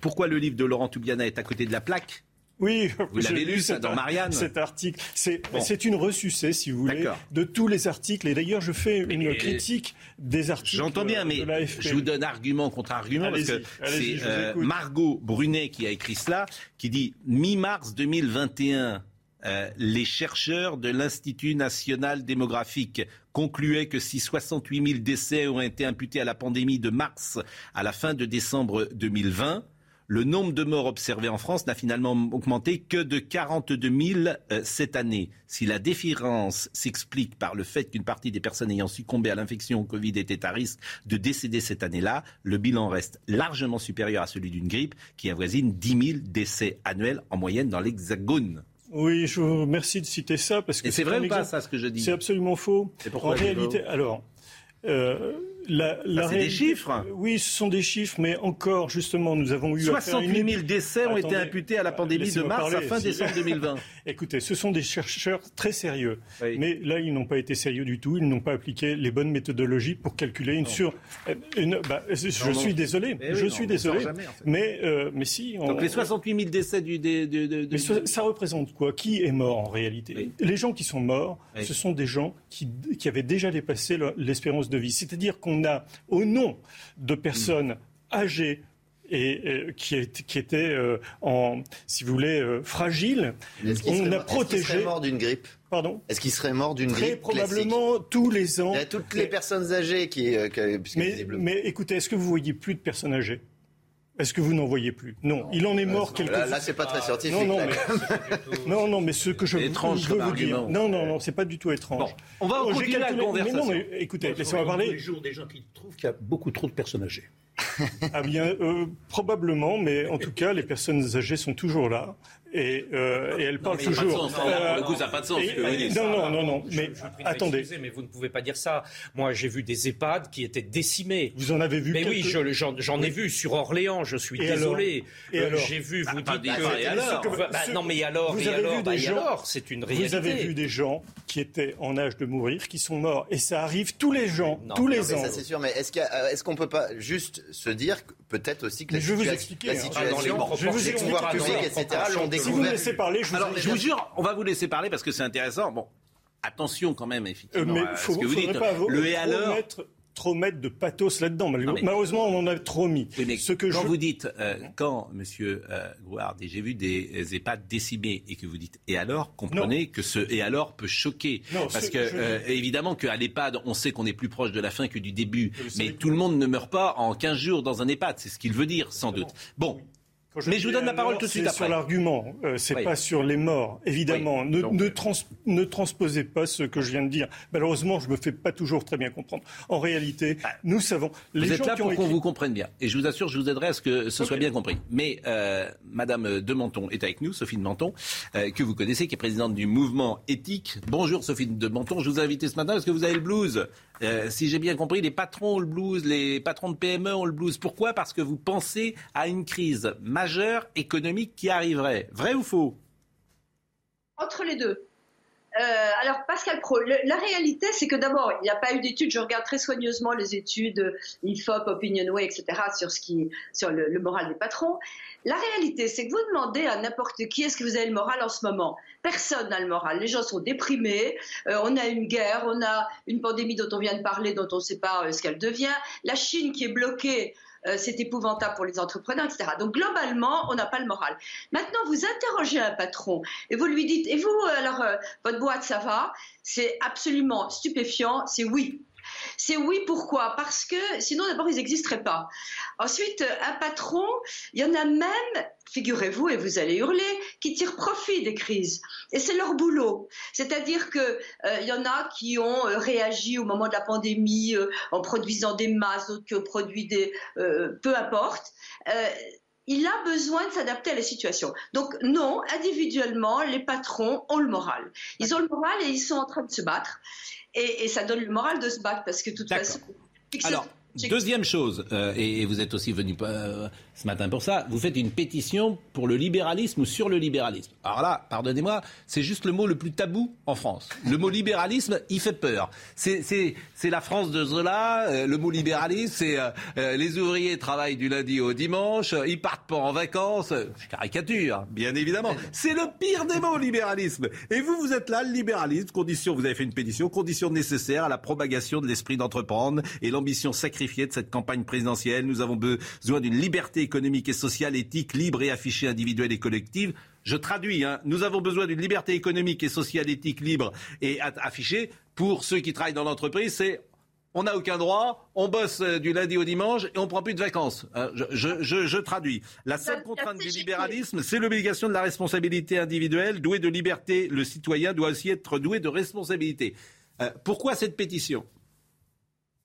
pourquoi le livre de Laurent Toubiana est à côté de la plaque? Oui, Vous l'avez lu, ça, dans ar- Marianne Cet article, c'est Bon. une ressucée, si vous voulez, de tous les articles. Et d'ailleurs, je fais une mais- critique des articles J'entends bien, mais de l'AFP. je vous donne argument contre argument parce que c'est euh. Margot Brunet qui a écrit cela, qui dit mi-mars 2021. euh, les chercheurs de l'Institut national démographique concluaient que si 68 000 décès ont été imputés à la pandémie de mars à la fin de décembre 2020, le nombre de morts observés en France n'a finalement augmenté que de 42 000 euh, cette année. Si la différence s'explique par le fait qu'une partie des personnes ayant succombé à l'infection au Covid était à risque de décéder cette année-là, le bilan reste largement supérieur à celui d'une grippe qui avoisine 10 000 décès annuels en moyenne dans l'Hexagone. Oui, je vous remercie de citer ça parce que c'est vrai ou pas, ça, ce que je dis? C'est absolument faux. En réalité, alors. euh, la, la c'est des chiffres. Oui, ce sont des chiffres, mais encore, justement, nous avons eu. à faire 68 une- 000 décès ont été imputés à la pandémie de mars à fin décembre 2020. Écoutez, ce sont des chercheurs très sérieux. Oui. Mais là, ils n'ont pas été sérieux du tout. Ils n'ont pas appliqué les bonnes méthodologies pour calculer une sur. euh, Une, bah, je Non, non. suis désolé. Eh oui, je suis désolé. sort jamais, en fait. Mais, euh, mais si. on- Donc les 68 000 décès du, de, de- de- mais ça, ça représente quoi? Qui est mort en réalité? Oui. Les gens qui sont morts, ce sont des gens qui, qui avaient déjà dépassé le- l'espérance de vie. C'est-à-dire qu'on a, au nom de personnes âgées et euh, qui, est- qui étaient euh, en, si vous voulez, euh, qu'il on a mort- est-ce qu'il serait protégé. mort d'une grippe? Pardon? Est-ce qu'il serait mort d'une Très grippe classique? probablement tous les ans. Il y a toutes les personnes âgées qui, euh, puisque Mais, mais écoutez, est-ce que vous voyez plus de personnes âgées? Est-ce que vous n'en voyez plus? Non, il en est mort quelques Là, là c'est pas très scientifique. Non, non, mais, non, non, mais ce que je étrange je veux vous dire. Non, non, non, c'est pas du tout étrange. Bon, on va Oh, continuer la conversation. Mais non, mais écoutez, laissez-moi parler. les jours des gens qui trouvent qu'il y a beaucoup trop de personnes âgées. Ah bien, euh, probablement, mais en tout cas, les personnes âgées sont toujours là. Et, euh, et a pas de toujours. sens. Pour le coup, ça a pas de sens, et- ce que vous dites. non, non, non, non. Mais je attendez. mais vous ne pouvez pas dire ça. Moi, j'ai vu des EHPAD qui étaient décimés. Vous en avez vu Mais oui, je- j'en j'en ai vu sur Orléans. Je suis Et désolé. alors Et Euh, alors J'ai vu. Bah, Vous pas dites des- que. et alors Bah, non, mais alors, Vous et avez alors, vu bah, des gens- alors, c'est une réalité. Vous avez vu des gens qui étaient en âge de mourir, qui sont morts, et ça arrive tous les gens, Non, tous non, les ans. Ça, c'est sûr, mais est-ce euh, est-ce qu'on peut pas juste se dire que peut-être aussi que la, je vais vous expliquer, la hein. situation, proportions, je vais vous les pouvoirs expliquer publics, etc., l'ont Si vous me découvert. laissez parler, je vous Alors, je vous jure, on va vous laisser parler parce que c'est intéressant. Bon, attention quand même, Euh, effectivement, mais à faut, ce que vous dites. pas le et alors mettre, trop mettre de pathos là-dedans. Malheureusement, on en a trop mis. Mais Ce que quand je- vous dites, euh, quand, monsieur euh, Grouard, et j'ai vu des EHPAD décimés, et que vous dites et alors, comprenez que ce et alors peut choquer. Non, Parce ce- que, je- euh, évidemment, qu'à l'EHPAD, on sait qu'on est plus proche de la fin que du début. Mais tout le monde ne meurt pas en 15 jours dans un EHPAD. C'est ce qu'il veut dire, sans doute. Bon. Je Mais je vous donne la alors, parole tout de suite c'est après. sur l'argument, euh, c'est Oui. pas sur les morts. Évidemment, Oui. ne, Donc, ne, trans- ne transposez pas ce que je viens de dire. Malheureusement, je me fais pas toujours très bien comprendre. En réalité, nous savons. Les Bah, Vous êtes là qui pour qu'on écrit- vous comprenne bien. Et je vous assure, je vous aiderai à ce que ce soit bien compris. Mais euh, Madame de Menton est avec nous, Sophie de Menton, euh, que vous connaissez, qui est présidente du mouvement éthique. Bonjour Sophie de Menton, je vous ai invité ce matin parce que vous avez le blues? Euh, si j'ai bien compris, les patrons ont le blues, les patrons de PME ont le blues. Pourquoi? Parce que vous pensez à une crise majeure économique qui arriverait. Vrai ou faux? Entre les deux. Euh, alors, Pascal Pro, la réalité, c'est que d'abord, il n'y a pas eu d'études. Je regarde très soigneusement les études IFOP, Opinionway, etc., sur, ce qui, sur le, le moral des patrons. La réalité, c'est que vous demandez à n'importe qui est-ce que vous avez le moral en ce moment? Personne n'a le moral. Les gens sont déprimés. euh, on a une guerre, on a une pandémie dont on vient de parler, dont on ne sait pas euh, ce qu'elle devient. La Chine qui est bloquée. Euh, c'est épouvantable pour les entrepreneurs, etc. Donc globalement, on n'a pas le moral. Maintenant, vous interrogez un patron et vous lui dites, et vous, euh, alors, euh, votre boîte, ça va? C'est absolument stupéfiant, c'est oui. C'est oui, pourquoi? Parce que sinon, d'abord, ils n'existeraient pas. Ensuite, un patron, il y en a même, figurez-vous, et vous allez hurler, qui tirent profit des crises. Et c'est leur boulot. C'est-à-dire que euh, y en a qui ont euh, réagi au moment de la pandémie euh, en produisant des masses, d'autres qui ont produit des... euh, peu importe. Il a besoin de s'adapter à la situation. Donc non, individuellement, les patrons ont le moral. Ils ont le moral et ils sont en train de se battre. Et, et ça donne le moral de se battre parce que de toute façon... Alors, deuxième chose, euh, et, vous êtes aussi venu euh, ce matin pour ça, vous faites une pétition pour le libéralisme ou sur le libéralisme. Alors là, pardonnez-moi, c'est juste le mot le plus tabou en France. Le mot libéralisme, il fait peur. C'est, la France de Zola, euh, le mot libéralisme, c'est les ouvriers travaillent du lundi au dimanche, ils partent pas en vacances. Je caricature, bien évidemment. C'est le pire des mots, libéralisme. Et vous, vous êtes là, le libéralisme, condition, vous avez fait une pétition, condition nécessaire à la propagation de l'esprit d'entreprendre et l'ambition de cette campagne présidentielle. Nous avons besoin d'une liberté économique et sociale, éthique, libre et affichée individuelle et collective. Je traduis, hein. nous avons besoin d'une liberté économique et sociale, éthique, libre et affichée. Pour ceux qui travaillent dans l'entreprise, c'est on n'a aucun droit, on bosse euh, du lundi au dimanche et on prend plus de vacances. Hein, je, je- je- je traduis. La seule contrainte du libéralisme, c'est l'obligation de la responsabilité individuelle. Doué de liberté, le citoyen doit aussi être doué de responsabilité. Euh, pourquoi cette pétition?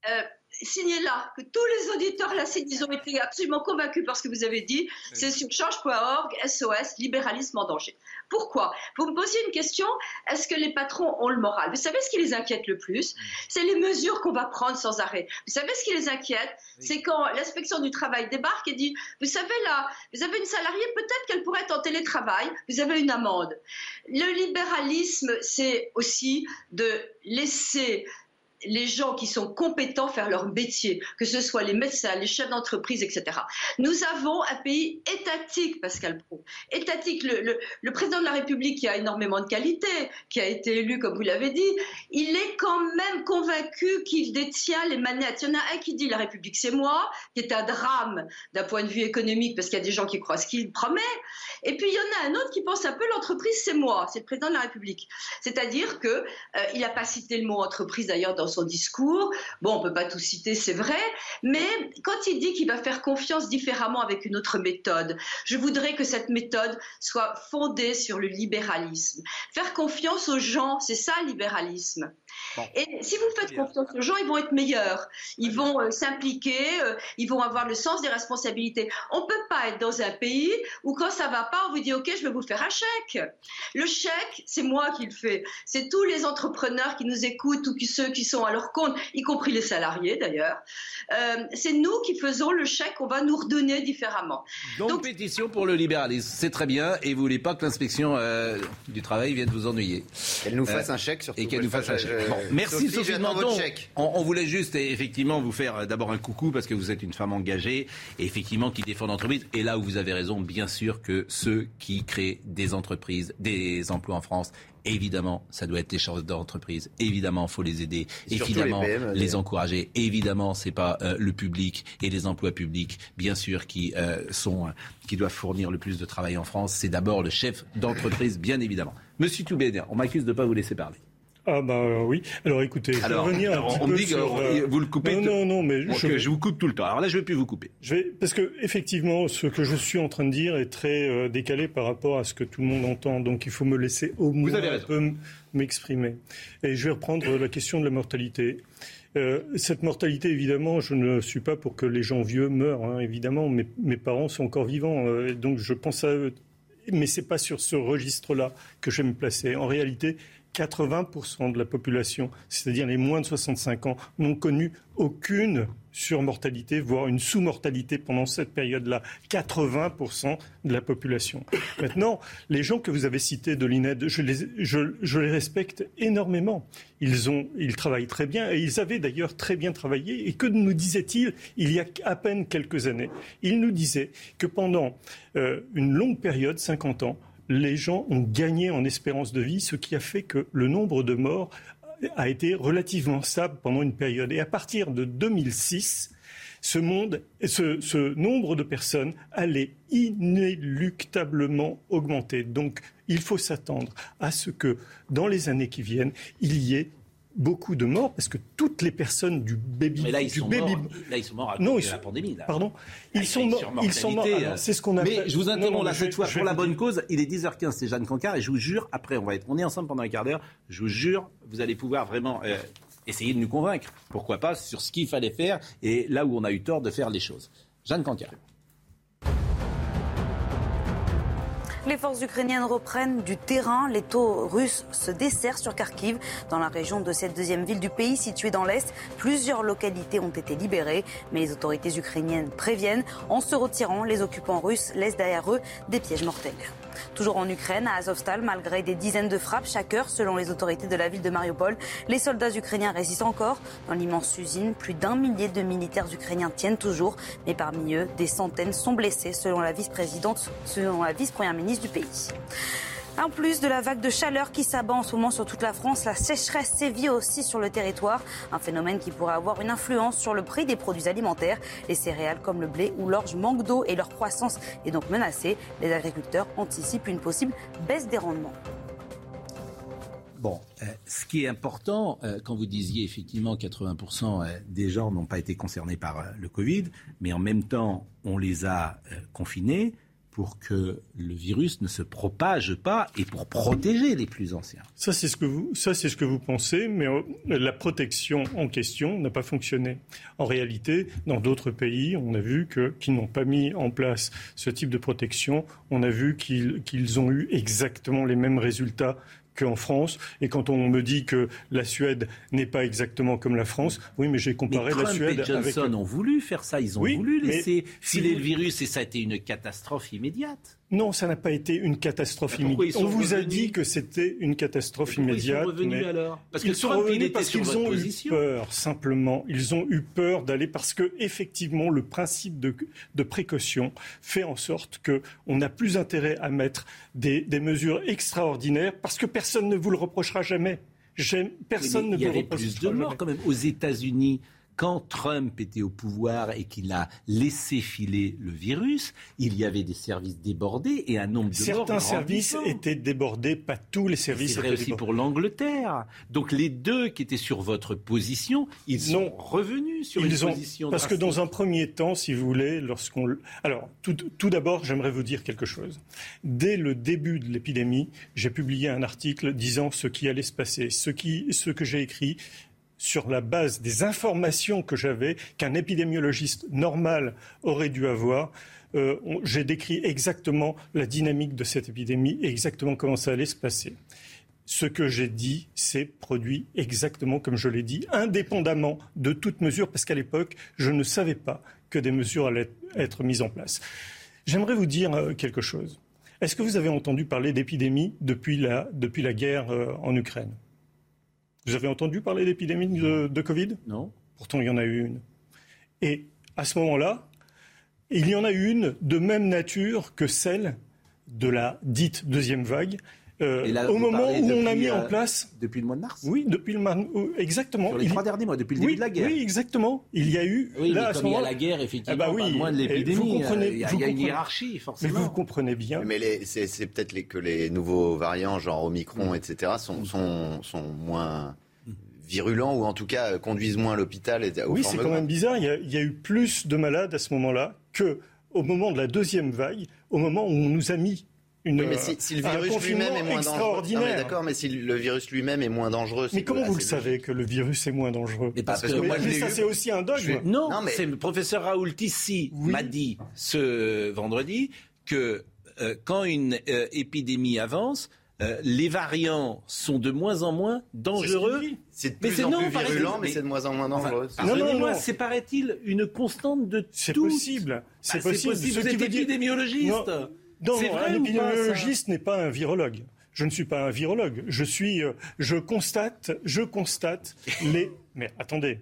Euh, signez-là que tous les auditeurs là, ils ont été absolument convaincus par ce que vous avez dit. C'est sur change.org, SOS, libéralisme en danger. Pourquoi? Vous me posiez une question, est-ce que les patrons ont le moral? Vous savez ce qui les inquiète le plus? C'est les mesures qu'on va prendre sans arrêt. Vous savez ce qui les inquiète? C'est quand l'inspection du travail débarque et dit, vous savez là, vous avez une salariée, peut-être qu'elle pourrait être en télétravail, vous avez une amende. Le libéralisme, c'est aussi de laisser les gens qui sont compétents faire leur métier, que ce soit les médecins, les chefs d'entreprise, etc. Nous avons un pays étatique, Pascal Pro. Étatique. Le, président de la République qui a énormément de qualités, qui a été élu, comme vous l'avez dit, il est quand même convaincu qu'il détient les manettes. Il y en a un qui dit la République c'est moi, qui est un drame d'un point de vue économique, parce qu'il y a des gens qui croient ce qu'il promet. Et puis il y en a un autre qui pense un peu l'entreprise c'est moi, c'est le président de la République. C'est-à-dire que euh, il n'a pas cité le mot entreprise d'ailleurs dans son discours. Bon, on peut pas tout citer, c'est vrai, mais quand il dit qu'il va faire confiance différemment avec une autre méthode, je voudrais que cette méthode soit fondée sur le libéralisme. Faire confiance aux gens, c'est ça le Et si vous faites confiance aux gens, ils vont être meilleurs, ils vont euh, s'impliquer, euh, ils vont avoir le sens des responsabilités. On ne peut pas être dans un pays où quand ça va pas, on vous dit ok, je vais vous faire un chèque. Le chèque, c'est moi qui le fais. C'est tous les entrepreneurs qui nous écoutent ou qui, ceux qui sont à leur compte, y compris les salariés d'ailleurs. Euh, c'est nous qui faisons le chèque qu'on va nous redonner différemment. Donc, pétition pour le libéralisme, c'est très bien. Et vous voulez pas que l'inspection du travail vienne vous ennuyer. Qu'elle nous fasse un chèque surtout. Et qu'elle nous fasse un chèque. Merci Sophie, Sophie Menton. On, on, voulait juste effectivement vous faire euh, d'abord un coucou parce que vous êtes une femme engagée et effectivement qui défend l'entreprise. Et là où vous avez raison, bien sûr que ceux qui créent des entreprises, des emplois en France, évidemment, ça doit être des charges d'entreprise. Évidemment, faut les aider. évidemment, les, encourager. Évidemment, c'est pas euh, le public et les emplois publics, bien sûr, qui euh, sont qui doivent fournir le plus de travail en France. C'est d'abord le chef d'entreprise, bien évidemment. Monsieur Toubéner, on m'accuse de ne pas vous laisser parler. Ah bah euh, oui. Alors écoutez, je vais revenir un petit on peu dit sur, euh, vous le coupez. Non, non, non, mais je, je, vous coupe tout le temps. Alors là, je vais plus vous couper. Je vais parce que effectivement, ce que je suis en train de dire est très euh, décalé par rapport à ce que tout le monde entend. Donc il faut me laisser au moins un peu m'exprimer. Et je vais reprendre la question de la mortalité. Euh, cette mortalité, évidemment, je ne suis pas pour que les gens vieux meurent. Hein, évidemment, mes, mes parents sont encore vivants, donc je pense à eux. Mais c'est pas sur ce registre-là que je vais me placer. En réalité, 80% de la population, c'est-à-dire les moins de 65 ans, n'ont connu aucune surmortalité, voire une sous-mortalité pendant cette période-là. 80% de la population. Maintenant, les gens que vous avez cités de l'INED, je les, je, les respecte énormément. Ils, ont, ils travaillent très bien et ils avaient d'ailleurs très bien travaillé. Et que nous disait-il il y a à peine quelques années? Il nous disait que pendant euh, une longue période, 50 ans, les gens ont gagné en espérance de vie, ce qui a fait que le nombre de morts a été relativement stable pendant une période. Et à partir de 2006, ce, monde, ce, nombre de personnes allait inéluctablement augmenter. Donc, il faut s'attendre à ce que, dans les années qui viennent, il y ait beaucoup de morts parce que toutes les personnes du baby mais là ils, sont, baby... morts, là, ils sont morts à non, la pandémie là. pardon. Ils sont morts ils sont morts. c'est ce qu'on a mais je vous interromps là cette fois pour la bonne cause il est 10h15 c'est Jeanne Cancard et je vous jure après on va être on est ensemble pendant un quart d'heure je vous jure vous allez pouvoir vraiment euh, essayer de nous convaincre. Pourquoi pas sur ce qu'il fallait faire et là où on a eu tort de faire les choses. Jeanne Cancard Les forces ukrainiennes reprennent du terrain. Les taux russes se desserrent sur Kharkiv. Dans la région de cette deuxième ville du pays située dans l'Est, plusieurs localités ont été libérées. Mais les autorités ukrainiennes préviennent, en se retirant, les occupants russes laissent derrière eux des pièges mortels. Toujours en Ukraine, à Azovstal, malgré des dizaines de frappes chaque heure, selon les autorités de la ville de Mariupol, les soldats ukrainiens résistent encore. Dans l'immense usine, plus d'un millier de militaires ukrainiens tiennent toujours, mais parmi eux, des centaines sont blessés, selon la vice-présidente, selon la vice-première ministre du pays. En plus de la vague de chaleur qui s'abat en ce moment sur toute la France, la sécheresse sévit aussi sur le territoire, un phénomène qui pourrait avoir une influence sur le prix des produits alimentaires. Les céréales comme le blé ou l'orge manquent d'eau et leur croissance est donc menacée. Les agriculteurs anticipent une possible baisse des rendements. Bon, euh, ce qui est important, euh, quand vous disiez effectivement 80% euh, des gens n'ont pas été concernés par le Covid, mais en même temps, on les a confinés, pour que le virus ne se propage pas et pour protéger les plus anciens. Ça, c'est ce que vous, ça, c'est ce que vous pensez, mais euh, la protection en question n'a pas fonctionné. En réalité, dans d'autres pays, on a vu que, qu'ils n'ont pas mis en place ce type de protection, on a vu qu'ils, qu'ils ont eu exactement les mêmes résultats qu'en France. Et quand on me dit que la Suède n'est pas exactement comme la France, oui, mais j'ai comparé la Suède et Johnson avec... ont voulu faire ça. Ils ont voulu laisser filer le virus et ça a été une catastrophe immédiate. Non, ça n'a pas été une catastrophe immédiate. On vous a dit que c'était une catastrophe immédiate. Ils sont revenus alors Parce ils sont revenus parce qu'ils ont eu peur, simplement. Ils ont eu peur d'aller parce que effectivement, le principe de, de précaution fait en sorte que on n'a plus intérêt à mettre des, des mesures extraordinaires parce que personne ne vous le reprochera jamais. Personne ne vous le reprochera Il y avait plus de morts quand même aux États-Unis quand Trump était au pouvoir et qu'il a laissé filer le virus, il y avait des services débordés et un nombre de Certains services étaient débordés, pas tous les services. C'est vrai aussi pour l'Angleterre. Donc les deux qui étaient sur votre position, ils sont revenus sur ils une ont, position. Parce que dans un premier temps, si vous voulez, lorsqu'on... Alors, tout, tout d'abord, j'aimerais vous dire quelque chose. Dès le début de l'épidémie, j'ai publié un article disant ce qui allait se passer, ce, qui, ce que j'ai écrit sur la base des informations que j'avais, qu'un épidémiologiste normal aurait dû avoir. Euh, j'ai décrit exactement la dynamique de cette épidémie et exactement comment ça allait se passer. Ce que j'ai dit s'est produit exactement comme je l'ai dit, indépendamment de toute mesure, parce qu'à l'époque, je ne savais pas que des mesures allaient être mises en place. J'aimerais vous dire euh, quelque chose. Est-ce que vous avez entendu parler d'épidémie depuis la, guerre euh, en Ukraine? Vous avez entendu parler d'épidémie de, de Covid? Non. Pourtant, il y en a eu une. Et à ce moment-là, il y en a eu une de même nature que celle de la dite deuxième vague. Euh, là, au moment où on a mis en euh, place. Depuis le mois de mars Oui, depuis le mois. euh, Exactement. Sur les Il- trois derniers mois, depuis le oui, début de la guerre. Oui, exactement. Il y a eu. Oui, là, mais à comme ce il y a la guerre, effectivement, Ah bah oui, parle moins de l'épidémie. Vous comprenez, il y a- vous il y a une hiérarchie, Mais forcément. vous comprenez bien. Mais c'est peut-être que les nouveaux variants, genre Omicron, Mm. etc., sont, sont, sont moins virulents ou en tout cas conduisent moins à l'hôpital. Oui, c'est quand même bizarre. Il y, a, il y a eu plus de malades à ce moment-là que au moment de la deuxième vague, au moment où on nous a mis une, Oui, mais si, si le un virus confinement lui-même est moins dangereux. extraordinaire. Non, mais d'accord, mais si le virus lui-même est moins dangereux. c'est Mais comment que- vous le c'est savez que le virus est moins dangereux Mais parce parce que que moi, Mais je l'ai ça, c'est aussi un dogme. Non, Non, mais- c'est le professeur Raoul Tissi m'a dit ce vendredi que euh, quand une euh, épidémie avance, euh, les variants sont de moins en moins dangereux. C'est de plus c'est en non, plus virulent, mais Mais- c'est de moins en moins dangereux. Enfin, Pardonnez-moi, c'est paraît-il une constante de C'est tout. possible. C'est Bah, possible. Ce Vous qui êtes veut dire- épidémiologiste. Non, non, C'est non, vrai un épidémiologiste n'est pas un virologue. Je ne suis pas un virologue. Je suis, euh, je constate, je constate les. Mais attendez,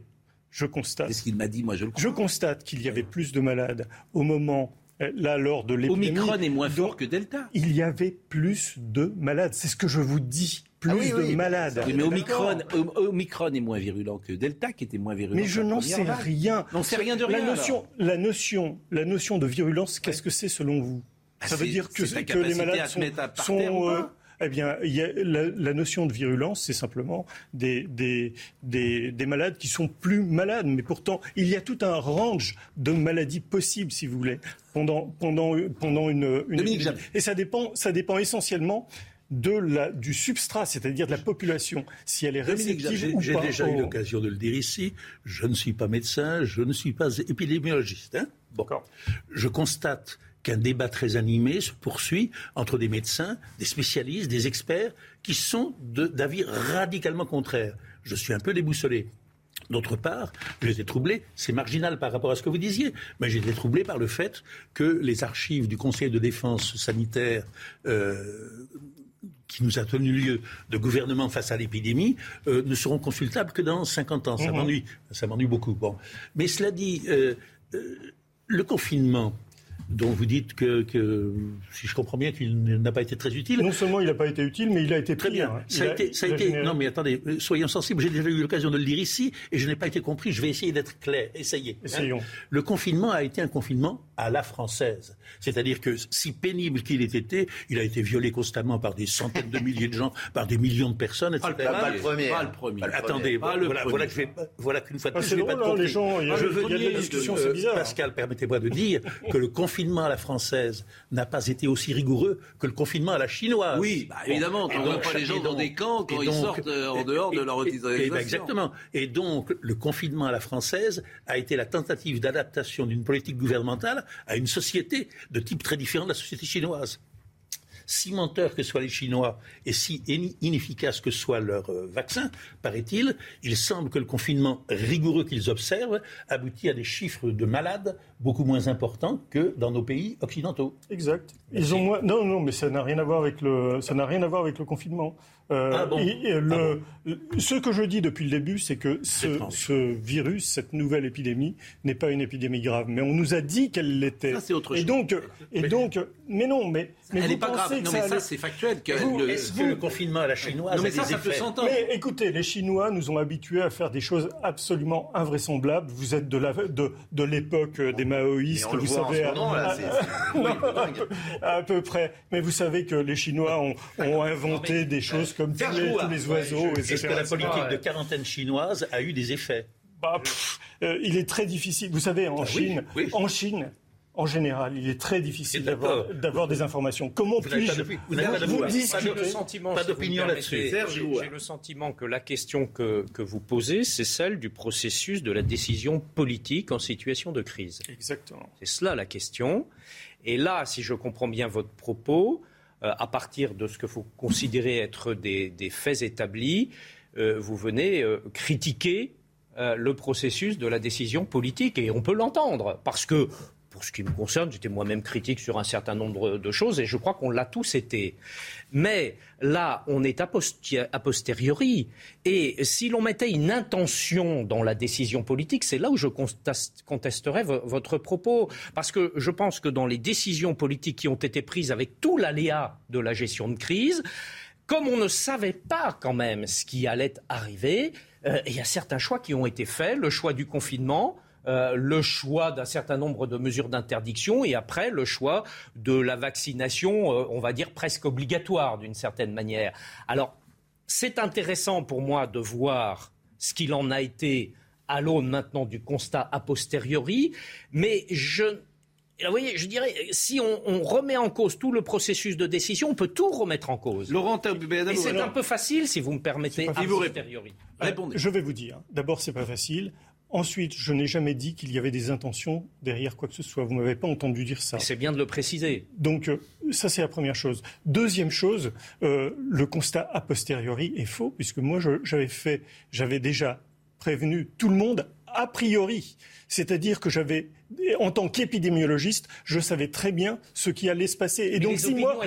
je constate. C'est ce qu'il m'a dit, moi je le crois. Je constate qu'il y avait plus de malades au moment, euh, là, lors de l'épidémie. Omicron est moins fort Donc, que Delta. Il y avait plus de malades. C'est ce que je vous dis. Plus Ah oui, de oui, malades. Oui, mais Omicron, Om- Omicron est moins virulent que Delta, qui était moins virulent. Mais je n'en sais rien. On sait rien de rien. La notion, alors. la notion, la notion de virulence, qu'est-ce que c'est selon vous? Ça veut dire que, les malades sont, euh, eh bien, il y a la, la notion de virulence, c'est simplement des, des, des, des malades qui sont plus malades. Mais pourtant, il y a tout un range de maladies possibles, si vous voulez, pendant, pendant, pendant une, une épidémie. Et ça dépend, ça dépend essentiellement de la, du substrat, c'est-à-dire de la population, si elle est réceptive ou j'ai déjà eu au- l'occasion de le dire ici. Je ne suis pas médecin, je ne suis pas épidémiologiste. hein. bon. Je constate qu'un débat très animé se poursuit entre des médecins, des spécialistes, des experts qui sont d'avis radicalement contraires. Je suis un peu déboussolé. D'autre part, été troublé, c'est marginal par rapport à ce que vous disiez, mais été troublé par le fait que les archives du Conseil de défense sanitaire euh, qui nous a tenu lieu de gouvernement face à l'épidémie euh, ne seront consultables que dans 50 ans. Ça Mhm. m'ennuie, ça m'ennuie beaucoup. Bon. Mais cela dit, euh, le confinement dont vous dites que, que, si je comprends bien, qu'il n'a pas été très utile. Non seulement il n'a pas été utile, mais il a été Très bien. hein. Ça a, été, ça a il été- généré- Non, mais attendez, euh, soyons sensibles. J'ai déjà eu l'occasion de le dire ici et je n'ai pas été compris. Je vais essayer d'être clair. Essayez. hein. Essayons. Le confinement a été un confinement à la française. C'est-à-dire que, si pénible qu'il ait été, il a été violé constamment par des centaines de milliers de gens, par des millions de personnes, etc. Pas le Pas le premier. Pas le premier. Attendez, Pas le voilà, premier. voilà, que je vais- voilà qu'une fois de Ah, plus, je vais pas hein, les gens, il y a- Je il y a de la venais discussion, de- c'est bizarre. Pascal, permettez-moi de dire que le confinement à la française n'a pas été aussi rigoureux que le confinement à la chinoise. Oui, bah, évidemment, on voit donc, pas les gens dans des camps quand ils sortent euh, en dehors de leur autorisation. et- Exactement. Et donc, le confinement à la française a été la tentative d'adaptation d'une politique gouvernementale à une société de type très différent de la société chinoise. Si menteurs que soient les Chinois et si inefficaces que soit leur euh, vaccin, paraît-il, il semble que le confinement rigoureux qu'ils observent aboutit à des chiffres de malades beaucoup moins importants que dans nos pays occidentaux. Exact. Ils ont moins... Non, non, mais ça n'a rien à voir avec le, ça n'a rien à voir avec le confinement. Euh, Ah bon et- et le... Ce que je dis depuis le début, c'est que ce, ce virus, cette nouvelle épidémie, n'est pas une épidémie grave. Mais on nous a dit qu'elle l'était. Ça, c'est autre Et chose. donc, et donc, mais non, mais, mais Elle n'est pas grave. Non, mais ça, allait- c'est factuel. que Vous- le- Est-ce que le confinement à la chinoise Non, mais a ça, ça peut s'entendre. Mais écoutez, les Chinois nous ont habitués à faire des choses absolument invraisemblables. Vous êtes de la de, de l'époque des maoïstes, vous savez, à, peu- près. Mais vous savez que les Chinois ont, ont inventé des choses comme tous les, tous les oiseaux, Est-ce etc. que la politique de quarantaine chinoise a eu des effets Bah, pff, euh, il est très difficile. Vous savez, en Ah Chine, oui. en Chine, en général, il est très difficile d'avoir d'avoir des informations. Comment puis-je vous n'avez pas d'opinion là-dessus. J'ai le sentiment que la question que, que vous posez, c'est celle du processus de la décision politique en situation de crise. Exactement. C'est cela la question. Et là, si je comprends bien votre propos, euh, à partir de ce que vous considérez être des, faits établis, euh, vous venez euh, critiquer le processus de la décision politique. Et on peut l'entendre, parce que, pour ce qui me concerne, j'étais moi-même critique sur un certain nombre de choses, et je crois qu'on l'a tous été. Mais là, on est a, posteriori. Et si l'on mettait une intention dans la décision politique, c'est là où je conteste- contesterais vo- votre propos. Parce que je pense que dans les décisions politiques qui ont été prises avec tout l'aléa de la gestion de crise, comme on ne savait pas quand même ce qui allait arriver, euh, il y a certains choix qui ont été faits. Le choix du confinement, euh, le choix d'un certain nombre de mesures d'interdiction et après le choix de la vaccination, euh, on va dire presque obligatoire d'une certaine manière. Alors, c'est intéressant pour moi de voir ce qu'il en a été à l'aune maintenant du constat a posteriori, mais je... Vous voyez, je dirais, si on, on remet en cause tout le processus de décision, on peut tout remettre en cause. Laurent Et c'est un peu facile, si vous me permettez, facile. posteriori. Répondez. Je vais vous dire. D'abord, c'est pas facile. Ensuite, je n'ai jamais dit qu'il y avait des intentions derrière quoi que ce soit. Vous m'avez pas entendu dire ça. C'est bien de le préciser. Donc, euh, ça, c'est la première chose. Deuxième chose, euh, le constat a posteriori est faux, puisque moi, j'avais fait, j'avais déjà prévenu tout le monde a priori. C'est-à-dire que j'avais, en tant qu'épidémiologiste, je savais très bien ce qui allait se passer. Et Mais donc, les si moi,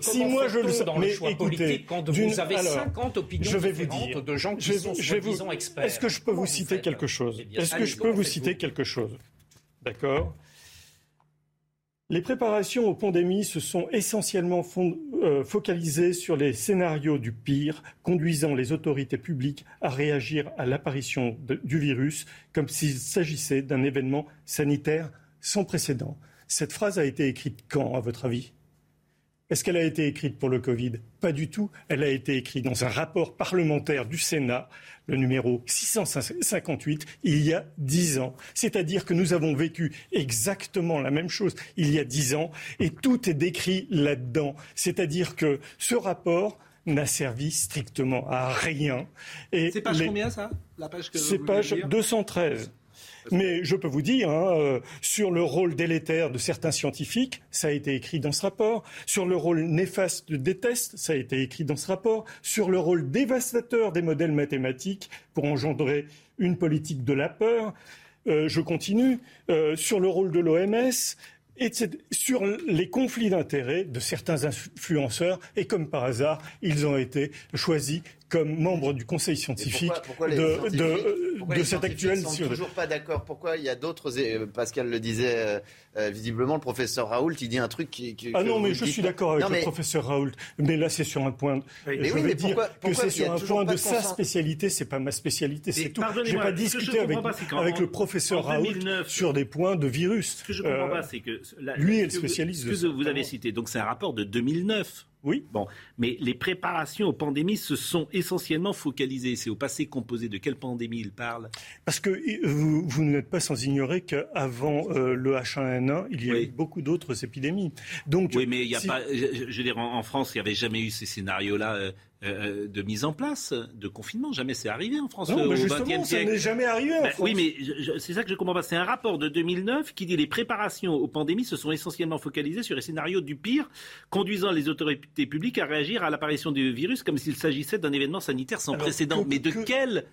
si, moi je le sais, dans le mais choix écoutez, politique quand vous avez alors, 50 opinions je vais vous dire, de gens qui je sont je vous- experts? Est-ce que je peux vous citer quelque chose? Eh Est-ce que je peux vous citer quelque chose? D'accord les préparations aux pandémies se sont essentiellement euh, focalisées sur les scénarios du pire, conduisant les autorités publiques à réagir à l'apparition du virus comme s'il s'agissait d'un événement sanitaire sans précédent. Cette phrase a été écrite quand, à votre avis? Est-ce qu'elle a été écrite pour le Covid? Pas du tout. Elle a été écrite dans un rapport parlementaire du Sénat, le numéro 658, il y a dix ans. C'est-à-dire que nous avons vécu exactement la même chose il y a dix ans et tout est décrit là-dedans. C'est-à-dire que ce rapport n'a servi strictement à rien. C'est page les- combien ça? La page que c'est page voulez lire? 213. Mais je peux vous dire, hein, euh, sur le rôle délétère de certains scientifiques, ça a été écrit dans ce rapport. Sur le rôle néfaste des tests, ça a été écrit dans ce rapport. Sur le rôle dévastateur des modèles mathématiques pour engendrer une politique de la peur, euh, je continue. Euh, sur le rôle de l'OMS, sur les conflits d'intérêts de certains influenceurs. Et comme par hasard, ils ont été choisis comme membres du conseil scientifique Pourquoi, pourquoi les de, de- pourquoi de cette actuelle sont sur- toujours pas d'accord? Pourquoi il y a d'autres euh, Pascal le disait euh, euh, visiblement le professeur Raoult il dit un truc qui, qui- Ah non, mais je dites suis d'accord avec Non, le professeur Raoult. Mais là, c'est sur un point. Oui. je Mais oui, vais mais dire pourquoi- que c'est sur un point de de sa spécialité, c'est pas ma spécialité, c'est tout. J'ai pardonnez-moi, pas ce que je discuté avec, comprends pas, c'est qu'en- avec le en- professeur en Raoult 2009, sur des points de virus. Ce que je comprends Euh, pas, c'est que la- lui est le ce que vous- spécialiste Ce que vous avez cité, donc c'est un rapport de 2009. Oui. Bon, mais les préparations aux pandémies se sont essentiellement focalisées. C'est au passé composé. De quelle pandémie il parle? Parce que vous, vous n'êtes pas sans ignorer qu'avant euh, le H1N1, il y a Oui. eu beaucoup d'autres épidémies. Donc, Oui, mais il y a si- pas. Je, je veux dire, en, en France, il n'y avait jamais eu ces scénarios-là euh, euh, de mise en place de confinement. Jamais c'est arrivé en France Non, euh, mais justement, ça n'est jamais arrivé en Ben France. Oui, mais c'est ça que je comprends pas. C'est un rapport de 2009 qui dit les préparations aux pandémies se sont essentiellement focalisées sur les scénarios du pire, conduisant les autorités publiques à réagir à l'apparition du virus comme s'il s'agissait d'un événement sanitaire sans Alors, précédent. que- mais de que- quelle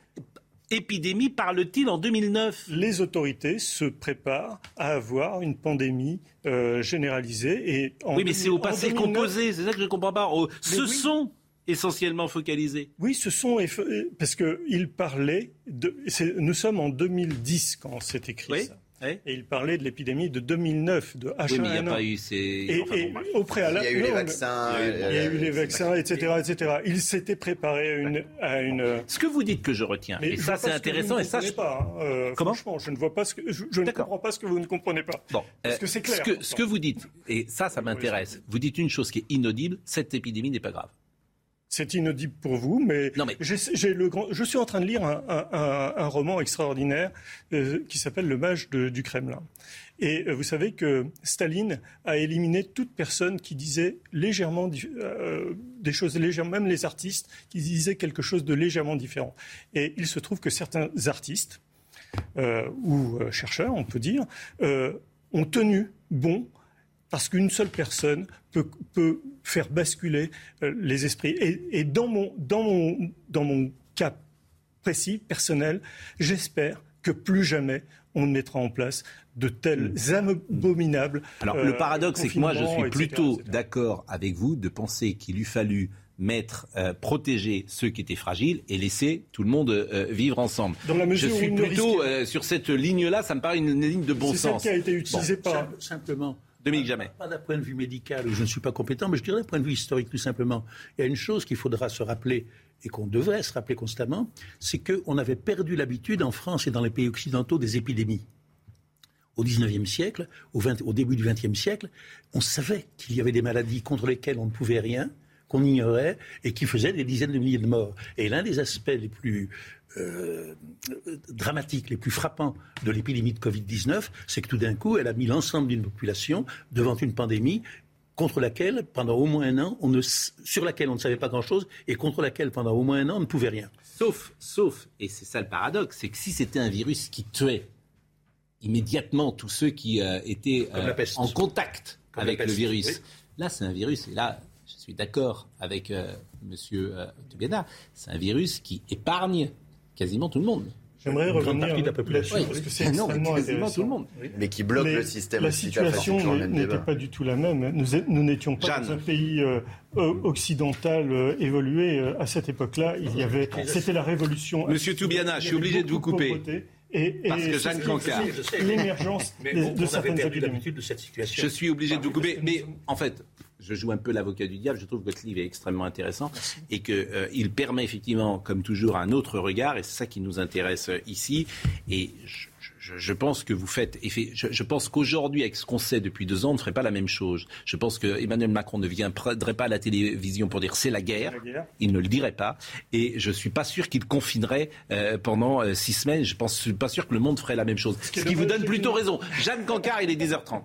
épidémie parle-t-il en 2009 Les autorités se préparent à avoir une pandémie euh, généralisée. Et en oui, mais c'est au 2000 en passé 2009 composé, c'est ça que je ne comprends pas. Au- ce oui. sont essentiellement focalisés. Oui, ce sont euh, parce que il parlait de. Nous sommes en 2010 quand c'est écrit Oui, ça. oui. Et il parlait de l'épidémie de 2009 de H1N1. Oui, mais il n'y a pas eu ces... Et, enfin, bon, au préalable, Il y a eu les vaccins, Il y a eu, il y a eu euh, les vaccins, etc., etc. Il s'était préparé à une, à une. Ce que vous dites que je retiens, Mais et ça c'est intéressant, ne et ça je... pas. hein. Euh, Comment Franchement, je ne vois pas ce que je, je ne comprends pas ce que vous ne comprenez pas. Bon, Parce euh, que c'est clair. Ce que, ce que vous dites, et ça, ça m'intéresse, vous dites une chose qui est inaudible, cette épidémie n'est pas grave. C'est inaudible pour vous, mais, mais- le grand- je suis en train de lire un, un- un- un roman extraordinaire euh, qui s'appelle Le Mage de- du Kremlin. Et euh, vous savez que Staline a éliminé toute personne qui disait légèrement euh, des choses légères, même les artistes qui disaient quelque chose de légèrement différent. Et il se trouve que certains artistes euh, ou chercheurs, on peut dire, euh, ont tenu bon parce qu'une seule personne peut, peut faire basculer euh, les esprits. Et, et dans, mon, dans, mon, dans mon cas précis, personnel, j'espère que plus jamais on ne mettra en place de tels abominables. Alors, euh, le paradoxe, c'est que moi, je suis plutôt d'accord avec vous de penser qu'il eût fallu mettre, euh, protéger ceux qui étaient fragiles et laisser tout le monde euh, vivre ensemble. Dans la mesure je suis plutôt risquait- euh, sur cette ligne-là, ça me paraît une, une ligne de bon C'est celle sens. qui a été utilisée par. Simple- Simplement. Dominique Jamais. Pas d'un point de vue médical je ne suis pas compétent, mais je dirais d'un point de vue historique tout simplement. Il y a une chose qu'il faudra se rappeler et qu'on devrait se rappeler constamment, c'est qu'on avait perdu l'habitude en France et dans les pays occidentaux des épidémies. Au XIXe siècle, au, 20 au début du XXe siècle, on savait qu'il y avait des maladies contre lesquelles on ne pouvait rien, qu'on ignorait et qui faisaient des dizaines de milliers de morts. Et l'un des aspects les plus euh, dramatiques, les plus frappants de l'épidémie de Covid-19, c'est que tout d'un coup, elle a mis l'ensemble d'une population devant une pandémie contre laquelle, pendant au moins un an, on ne, sur laquelle on ne savait pas grand-chose et contre laquelle, pendant au moins un an, on ne pouvait rien. Sauf, sauf, et c'est ça le paradoxe, c'est que si c'était un virus qui tuait immédiatement tous ceux qui euh, étaient peste. en contact Comme avec le virus, oui. là c'est un virus, et là je suis d'accord avec euh, Monsieur euh, Tobena, c'est un virus qui épargne quasiment tout le monde. J'aimerais revenir partie de la population. parce que c'est Non, mais extrêmement quasiment intéressant. tout le monde. Mais qui bloque Mais le système La situation n'était pas du tout la même. Nous n'étions pas Jeanne. dans un pays euh, occidental euh, évolué euh, à cette époque-là. Il y avait, c'était la révolution. Monsieur Toubiana, je suis obligé de vous couper. pauvreté Et, et Parce que Jeanne Cancard. L'émergence de, on, avait perdu l'habitude de cette situation. Je suis obligé de vous couper, mais en fait, je joue un peu l'avocat du diable. Je trouve que votre livre est extrêmement intéressant et qu'il permet effectivement, comme toujours, un autre regard, et c'est ça qui nous intéresse euh, ici. Et je, je- je pense que vous faites. Je, je pense qu'aujourd'hui, avec ce qu'on sait depuis deux ans, on ne ferait pas la même chose. Je pense que Emmanuel Macron ne viendrait pas à la télévision pour dire c'est la guerre. La guerre. Il ne le dirait pas. Et je suis pas sûr qu'il confinerait euh, pendant euh, six semaines. Je je suis pas sûr que le monde ferait la même chose. Ce qui vous donne plutôt raison. Jeanne Cancard, il est 10h30.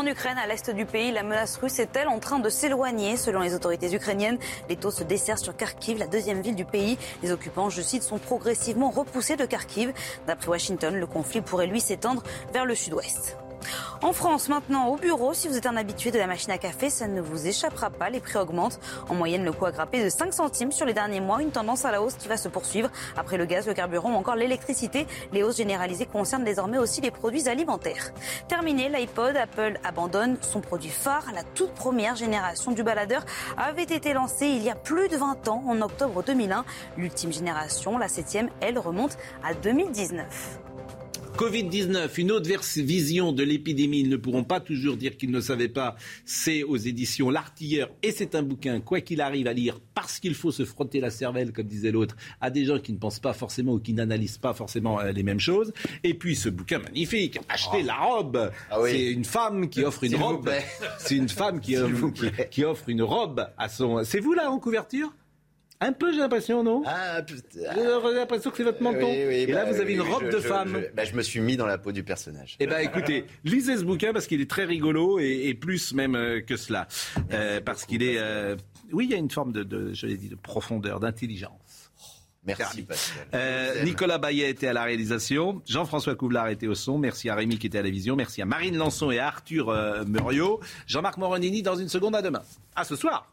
En Ukraine, à l'est du pays, la menace russe est-elle en train de s'éloigner? Selon les autorités ukrainiennes, les taux se desserrent sur Kharkiv, la deuxième ville du pays. Les occupants, je cite, sont progressivement repoussés de Kharkiv. D'après Washington, le conflit pourrait lui s'étendre vers le sud-ouest. En France, maintenant, au bureau, si vous êtes un habitué de la machine à café, ça ne vous échappera pas. Les prix augmentent. En moyenne, le coût a grimpé de 5 centimes sur les derniers mois. Une tendance à la hausse qui va se poursuivre. Après le gaz, le carburant ou encore l'électricité, les hausses généralisées concernent désormais aussi les produits alimentaires. Terminé, l'iPod, Apple abandonne son produit phare. La toute première génération du baladeur avait été lancée il y a plus de 20 ans, en octobre 2001. L'ultime génération, la septième, elle remonte à 2019. Covid-19, une autre vision de l'épidémie. Ils ne pourront pas toujours dire qu'ils ne savaient pas. C'est aux éditions L'Artilleur et c'est un bouquin, quoi qu'il arrive à lire, parce qu'il faut se frotter la cervelle, comme disait l'autre, à des gens qui ne pensent pas forcément ou qui n'analysent pas forcément euh, les mêmes choses. Et puis ce bouquin magnifique, Acheter la robe. Ah oui. C'est une femme qui offre une robe. C'est une femme qui, plaît. qui offre une robe à son. C'est vous là en couverture? Un peu, j'ai l'impression, non Ah, putain. J'ai l'impression que c'est votre menton. Oui, oui, et là, bah, vous avez une robe je- de je- femme. Je, bah, je me suis mis dans la peau du personnage. Eh ben, écoutez, lisez ce bouquin parce qu'il est très rigolo et, et plus même euh, que cela, Euh, parce qu'il est, euh, oui, il y a une forme de, de je l'ai dit, de profondeur, d'intelligence. Merci, Pascal. Euh, vous aime. Nicolas Bayet était à la réalisation, Jean-François Couvlar était au son, merci à Rémi qui était à la vision, merci à Marine Lançon et à Arthur Muriot, Jean-Marc Moronini dans une seconde à demain. À ce soir.